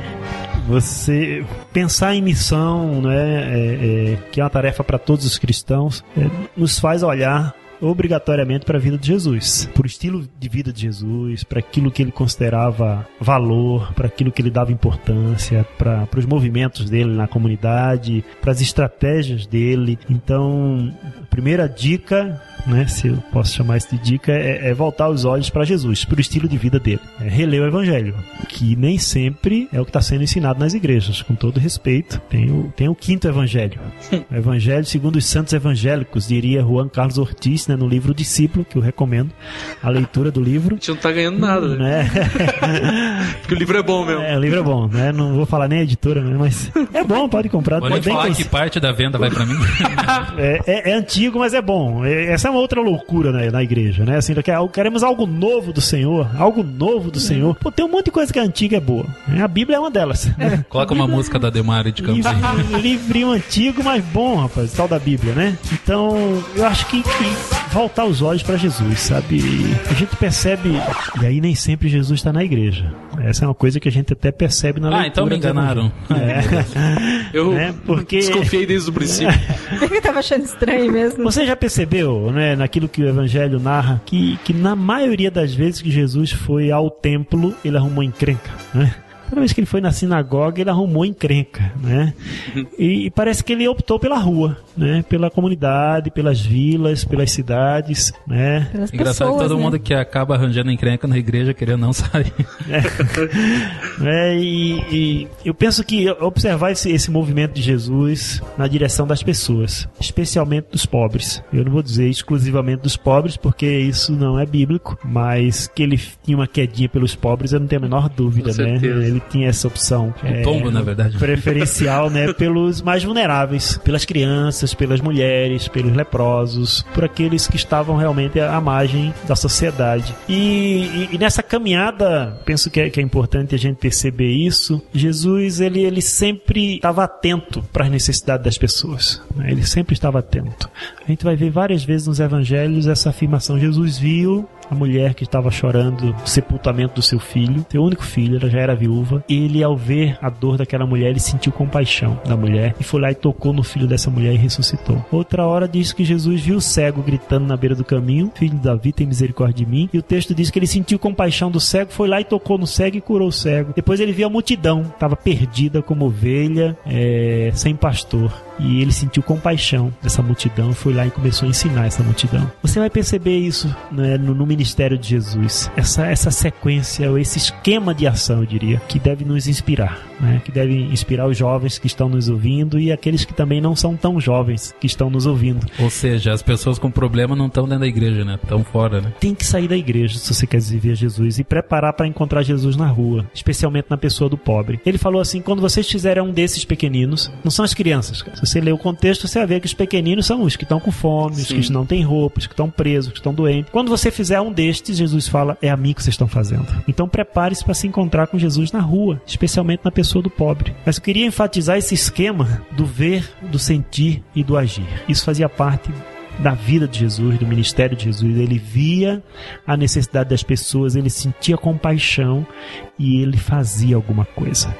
você pensar em missão, né, é, é, que é uma tarefa para todos os cristãos, é, nos faz olhar obrigatoriamente para a vida de Jesus, por estilo de vida de Jesus, para aquilo que ele considerava valor, para aquilo que ele dava importância, para os movimentos dele na comunidade, para as estratégias dele. Então, a primeira dica né, se eu posso chamar isso de dica, é, é voltar os olhos para Jesus, para o estilo de vida dele. É reler o Evangelho, que nem sempre é o que está sendo ensinado nas igrejas, com todo respeito. Tem o, tem o quinto Evangelho. <laughs> O Evangelho segundo os santos evangélicos, diria Juan Carlos Ortiz, né, no livro Discípulo, que eu recomendo, a leitura do livro. A gente não está ganhando nada, né? <laughs> Porque o livro é bom mesmo. É, o livro é bom, né? Não vou falar nem a editora, né, mas é bom, pode comprar. Pode, pode falar que parte da venda vai para mim. <laughs> é, é, é, antigo, mas é bom. É, essa uma outra loucura né, na igreja, né? Assim, queremos algo novo do Senhor, algo novo do Senhor. Pô, tem um monte de coisa que é antiga é boa. A Bíblia é uma delas. É. <laughs> Coloca uma música da Demari de Campos. Livrinho antigo, mas bom, rapaz, tal da Bíblia, né? Então, eu acho que, que voltar os olhos para Jesus, sabe? A gente percebe, e aí nem sempre Jesus está na igreja. Essa é uma coisa que a gente até percebe na ah, leitura. Ah, então me enganaram. É. <laughs> Eu é, porque... desconfiei desde o princípio. <laughs> Eu tava achando estranho mesmo. Você já percebeu, né, naquilo que o Evangelho narra, que, que na maioria das vezes que Jesus foi ao templo, ele arrumou encrenca, né? Toda vez que ele foi na sinagoga, ele arrumou encrenca, né? E, e, parece que ele optou pela rua, né? Pela comunidade, pelas vilas, pelas cidades, né? Pelas Engraçado pessoas, que todo né? mundo que acaba arranjando encrenca na igreja queria não sair. É. é e, e, eu penso que observar esse, esse movimento de Jesus na direção das pessoas, especialmente dos pobres. Eu não vou dizer exclusivamente dos pobres, porque isso não é bíblico, mas que ele tinha uma quedinha pelos pobres, eu não tenho a menor dúvida, né? Ele tinha essa opção. é, pombo, na verdade. Preferencial, né? <laughs> Pelos mais vulneráveis, pelas crianças, pelas mulheres, pelos leprosos, por aqueles que estavam realmente à margem da sociedade. E, e- e nessa caminhada, penso que é, que é importante a gente perceber isso. Jesus, ele, ele sempre estava atento para as necessidades das pessoas. né? Ele sempre estava atento. A gente vai ver várias vezes nos evangelhos essa afirmação. Jesus viu a mulher que estava chorando o sepultamento do seu filho, seu único filho, ela já era viúva. Ele, ao ver a dor daquela mulher, ele sentiu compaixão da mulher e foi lá e tocou no filho dessa mulher e ressuscitou. Outra hora diz que Jesus viu o cego gritando na beira do caminho: Filho de Davi, tem misericórdia de mim. E o texto diz que ele sentiu compaixão do cego, foi lá e tocou no cego e curou o cego. Depois ele viu a multidão, estava perdida como ovelha, é, sem pastor. E ele sentiu compaixão dessa multidão, foi lá e começou a ensinar essa multidão. Você vai perceber isso né, no, no ministério de Jesus. Essa, essa sequência, ou esse esquema de ação, eu diria, que deve nos inspirar. Né, que deve inspirar os jovens que estão nos ouvindo e aqueles que também não são tão jovens que estão nos ouvindo. Ou seja, as pessoas com problema não estão dentro da igreja, né? Estão fora, né? Tem que sair da igreja se você quer viver Jesus e preparar para encontrar Jesus na rua, especialmente na pessoa do pobre. Ele falou assim: quando vocês fizerem um desses pequeninos, não são as crianças. cara. Se você ler o contexto, você vai ver que os pequeninos são os que estão com fome, os Sim. que não têm roupa, os que estão presos, os que estão doentes. Quando você fizer um destes, Jesus fala: é a mim que vocês estão fazendo. Então prepare-se para se encontrar com Jesus na rua, especialmente na pessoa do pobre. Mas eu queria enfatizar esse esquema do ver, do sentir e do agir. Isso fazia parte da vida de Jesus, do ministério de Jesus. Ele via a necessidade das pessoas, ele sentia compaixão e ele fazia alguma coisa.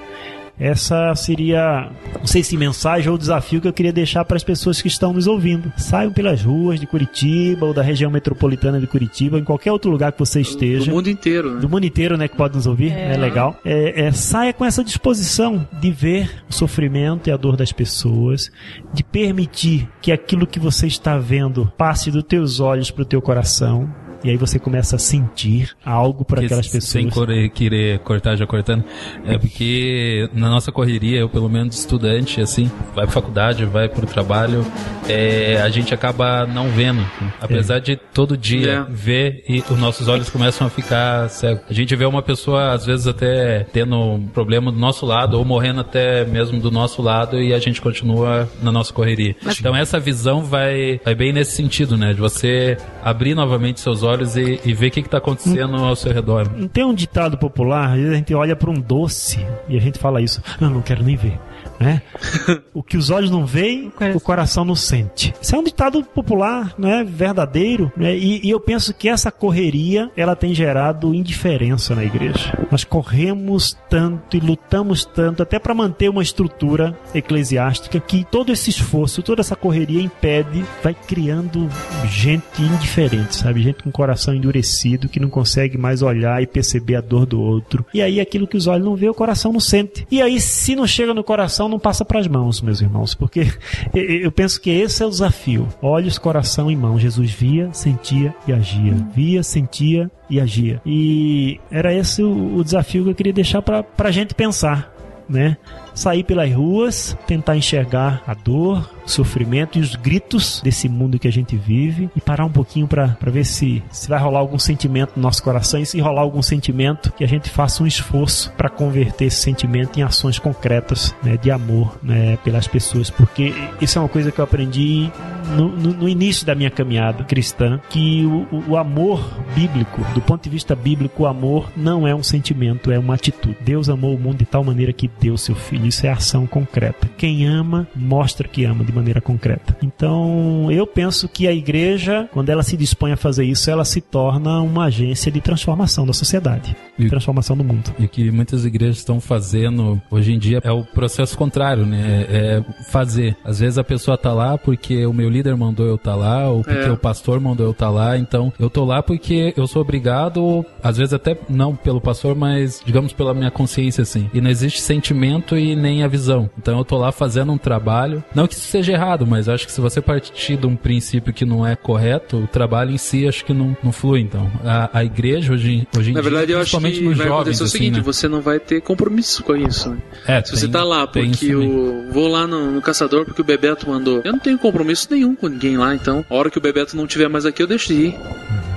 Essa seria, não sei se mensagem ou desafio que eu queria deixar para as pessoas que estão nos ouvindo. Saiam pelas ruas de Curitiba ou da região metropolitana de Curitiba, em qualquer outro lugar que você esteja. Do mundo inteiro, né? Do mundo inteiro, né? Que pode nos ouvir, é, legal. É, é, saia com essa disposição de ver o sofrimento e a dor das pessoas, de permitir que aquilo que você está vendo passe dos teus olhos para o teu coração. E aí você começa a sentir algo por Que aquelas Sem pessoas. correr- querer cortar já cortando, é porque na nossa correria, eu pelo menos estudante, assim, vai pra faculdade, vai pro trabalho, é, a gente acaba não vendo. Apesar de todo dia É. ver e os nossos olhos começam a ficar cegos. A gente vê uma pessoa, às vezes, até tendo um problema do nosso lado, ou morrendo até mesmo do nosso lado, e a gente continua na nossa correria. Então essa visão vai, vai bem nesse sentido, né? De você abrir novamente seus olhos e, e ver o que está acontecendo ao seu redor. Tem um ditado popular, a gente olha para um doce e a gente fala isso, não quero nem ver. Né? <laughs> o que os olhos não veem, o coração não sente. Isso é um ditado popular, né? verdadeiro, né? E, e eu penso que essa correria ela tem gerado indiferença na igreja. Nós corremos tanto e lutamos tanto até para manter uma estrutura eclesiástica que todo esse esforço, toda essa correria impede, vai criando gente indiferente, sabe? Gente com coração endurecido que não consegue mais olhar e perceber a dor do outro. E aí aquilo que os olhos não vê, o coração não sente. E aí se não chega no coração, não passa para as mãos, meus irmãos, porque <laughs> eu- penso que esse é o desafio. Olhos, coração e mão. Jesus via, sentia e agia. Via, sentia e agia. E era esse o, o desafio que eu queria deixar para a gente pensar, né? Sair pelas ruas, tentar enxergar a dor, o sofrimento e os gritos desse mundo que a gente vive e parar um pouquinho para ver se, se vai rolar algum sentimento no nosso coração e se rolar algum sentimento que a gente faça um esforço para converter esse sentimento em ações concretas né, de amor né, pelas pessoas, porque isso é uma coisa que eu aprendi no, no- no início da minha caminhada cristã, que o, o- amor bíblico, do ponto de vista bíblico, o amor não é um sentimento, é uma atitude. Deus amou o mundo de tal maneira que deu seu filho. Isso é ação concreta. Quem ama, mostra que ama de maneira concreta. Então, eu penso que a igreja, quando ela se dispõe a fazer isso, ela se torna uma agência de transformação da sociedade, de transformação do mundo. E que muitas igrejas estão fazendo hoje em dia é o processo contrário, né? É fazer. Às vezes a pessoa tá lá porque o meu líder mandou eu tá lá, ou porque É. o pastor mandou eu tá lá. Então eu tô lá porque eu sou obrigado, às vezes até não pelo pastor, mas digamos pela minha consciência, assim. E não existe sentimento e nem a visão. Então eu tô lá fazendo um trabalho. Não que isso seja errado, mas acho que se você partir de um princípio que não é correto, o trabalho em si acho que não, não flui. Então a, a igreja hoje, hoje em Na dia, verdade, eu acho que nos vai jovens, acontecer o assim, seguinte: né? você não vai ter compromisso com isso. Né? É, Se você tem- tá lá porque o. Vou lá no, no caçador porque o Bebeto mandou. Eu não tenho compromisso nenhum com ninguém lá, então. A hora que o Bebeto não tiver mais aqui, eu deixo de ir.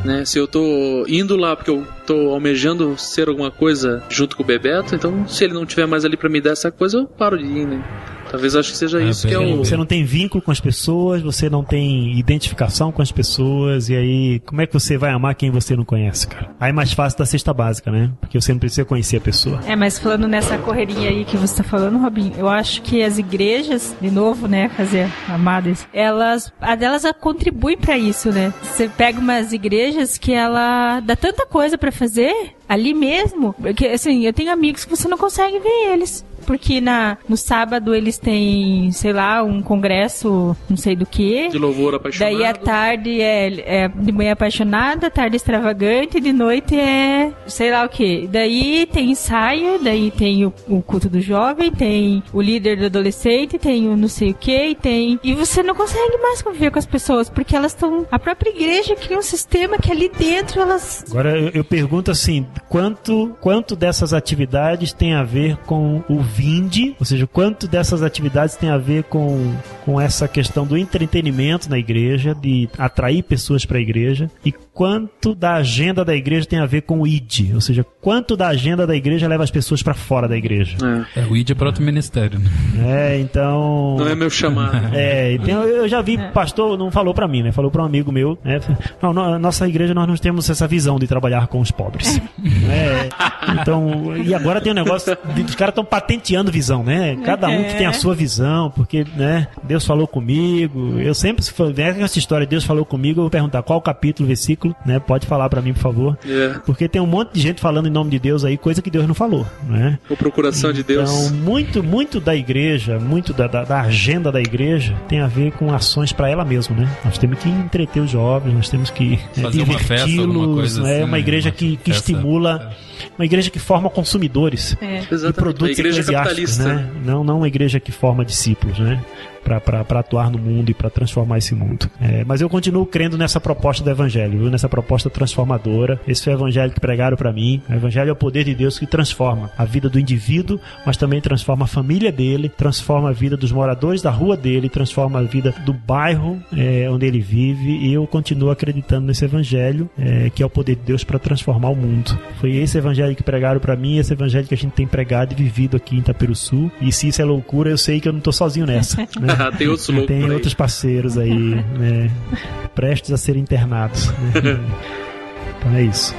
Né? Se eu tô indo lá porque eu tô almejando ser alguma coisa junto com o Bebeto, então se ele não tiver mais ali pra me dar essa coisa, eu paro de ir, né? Talvez eu acho que seja isso que é o. Você não tem vínculo com as pessoas, você não tem identificação com as pessoas, e aí como é que você vai amar quem você não conhece, cara? Aí é mais fácil da cesta básica, né? Porque você não precisa conhecer a pessoa. É, mas falando nessa correria aí que você tá falando, Robin, eu acho que as igrejas, de novo, né, fazer amadas, elas, a delas contribuem pra isso, né? Você pega umas igrejas que ela dá tanta coisa pra fazer ali mesmo, porque assim, eu tenho amigos que você não consegue ver eles porque na, no sábado eles têm, sei lá, um congresso, não sei do que. De louvor apaixonado. Daí à tarde é, é de manhã apaixonada, tarde extravagante, de noite é sei lá o que. Daí tem ensaio, daí tem o, o, culto do jovem, tem o líder do adolescente, tem o não sei o que, e tem. E você não consegue mais conviver com as pessoas, porque elas estão. A própria igreja cria um sistema que ali dentro elas. Agora eu, eu pergunto assim: quanto, quanto dessas atividades tem a ver com o vinde, ou seja, quanto dessas atividades tem a ver com, com essa questão do entretenimento na igreja, de atrair pessoas para a igreja, e quanto da agenda da igreja tem a ver com o ID, ou seja, quanto da agenda da igreja leva as pessoas para fora da igreja. É. é, o ID é para outro ministério. Né? É, então. Não é meu chamado. <laughs> É, então eu já vi, pastor não falou para mim, né? Falou para um amigo meu, né? Não, nossa igreja nós não temos essa visão de trabalhar com os pobres. é, então, e agora tem um negócio, de, os caras estão patenteando visão, né? Cada um que tem a sua visão, porque, né? Deus falou comigo. Eu sempre, se for essa história, Deus falou comigo, eu vou perguntar qual capítulo, versículo, né? Pode falar para mim, por favor. Yeah. Porque tem um monte de gente falando em nome de Deus aí, coisa que Deus não falou, né? Ou procuração então, de Deus. Então, muito, muito da igreja, muito da, da, da agenda da igreja tem a ver com ações para ela mesma, né? Nós temos que entreter os jovens, nós temos que é, diverti-los, é assim, uma igreja que, que estimula uma igreja que forma consumidores É. e produtos Uma eclesiásticos, né? Não, não uma igreja que forma discípulos, né? Para atuar no mundo e para transformar esse mundo. É, mas eu continuo crendo nessa proposta do Evangelho, viu? nessa proposta transformadora. Esse foi o Evangelho que pregaram para mim. O Evangelho é o poder de Deus que transforma a vida do indivíduo, mas também transforma a família dele, transforma a vida dos moradores da rua dele, transforma a vida do bairro é, onde ele vive. E eu continuo acreditando nesse Evangelho, é, que é o poder de Deus para transformar o mundo. Foi esse Evangelho que pregaram para mim, esse Evangelho que a gente tem pregado e vivido aqui em Itaperuçu. E se isso é loucura, eu sei que eu não tô sozinho nessa. <laughs> né? <laughs> Tem outros loucos Tem outros parceiros aí, né? Prestes a serem internados. Né? <laughs> então é isso.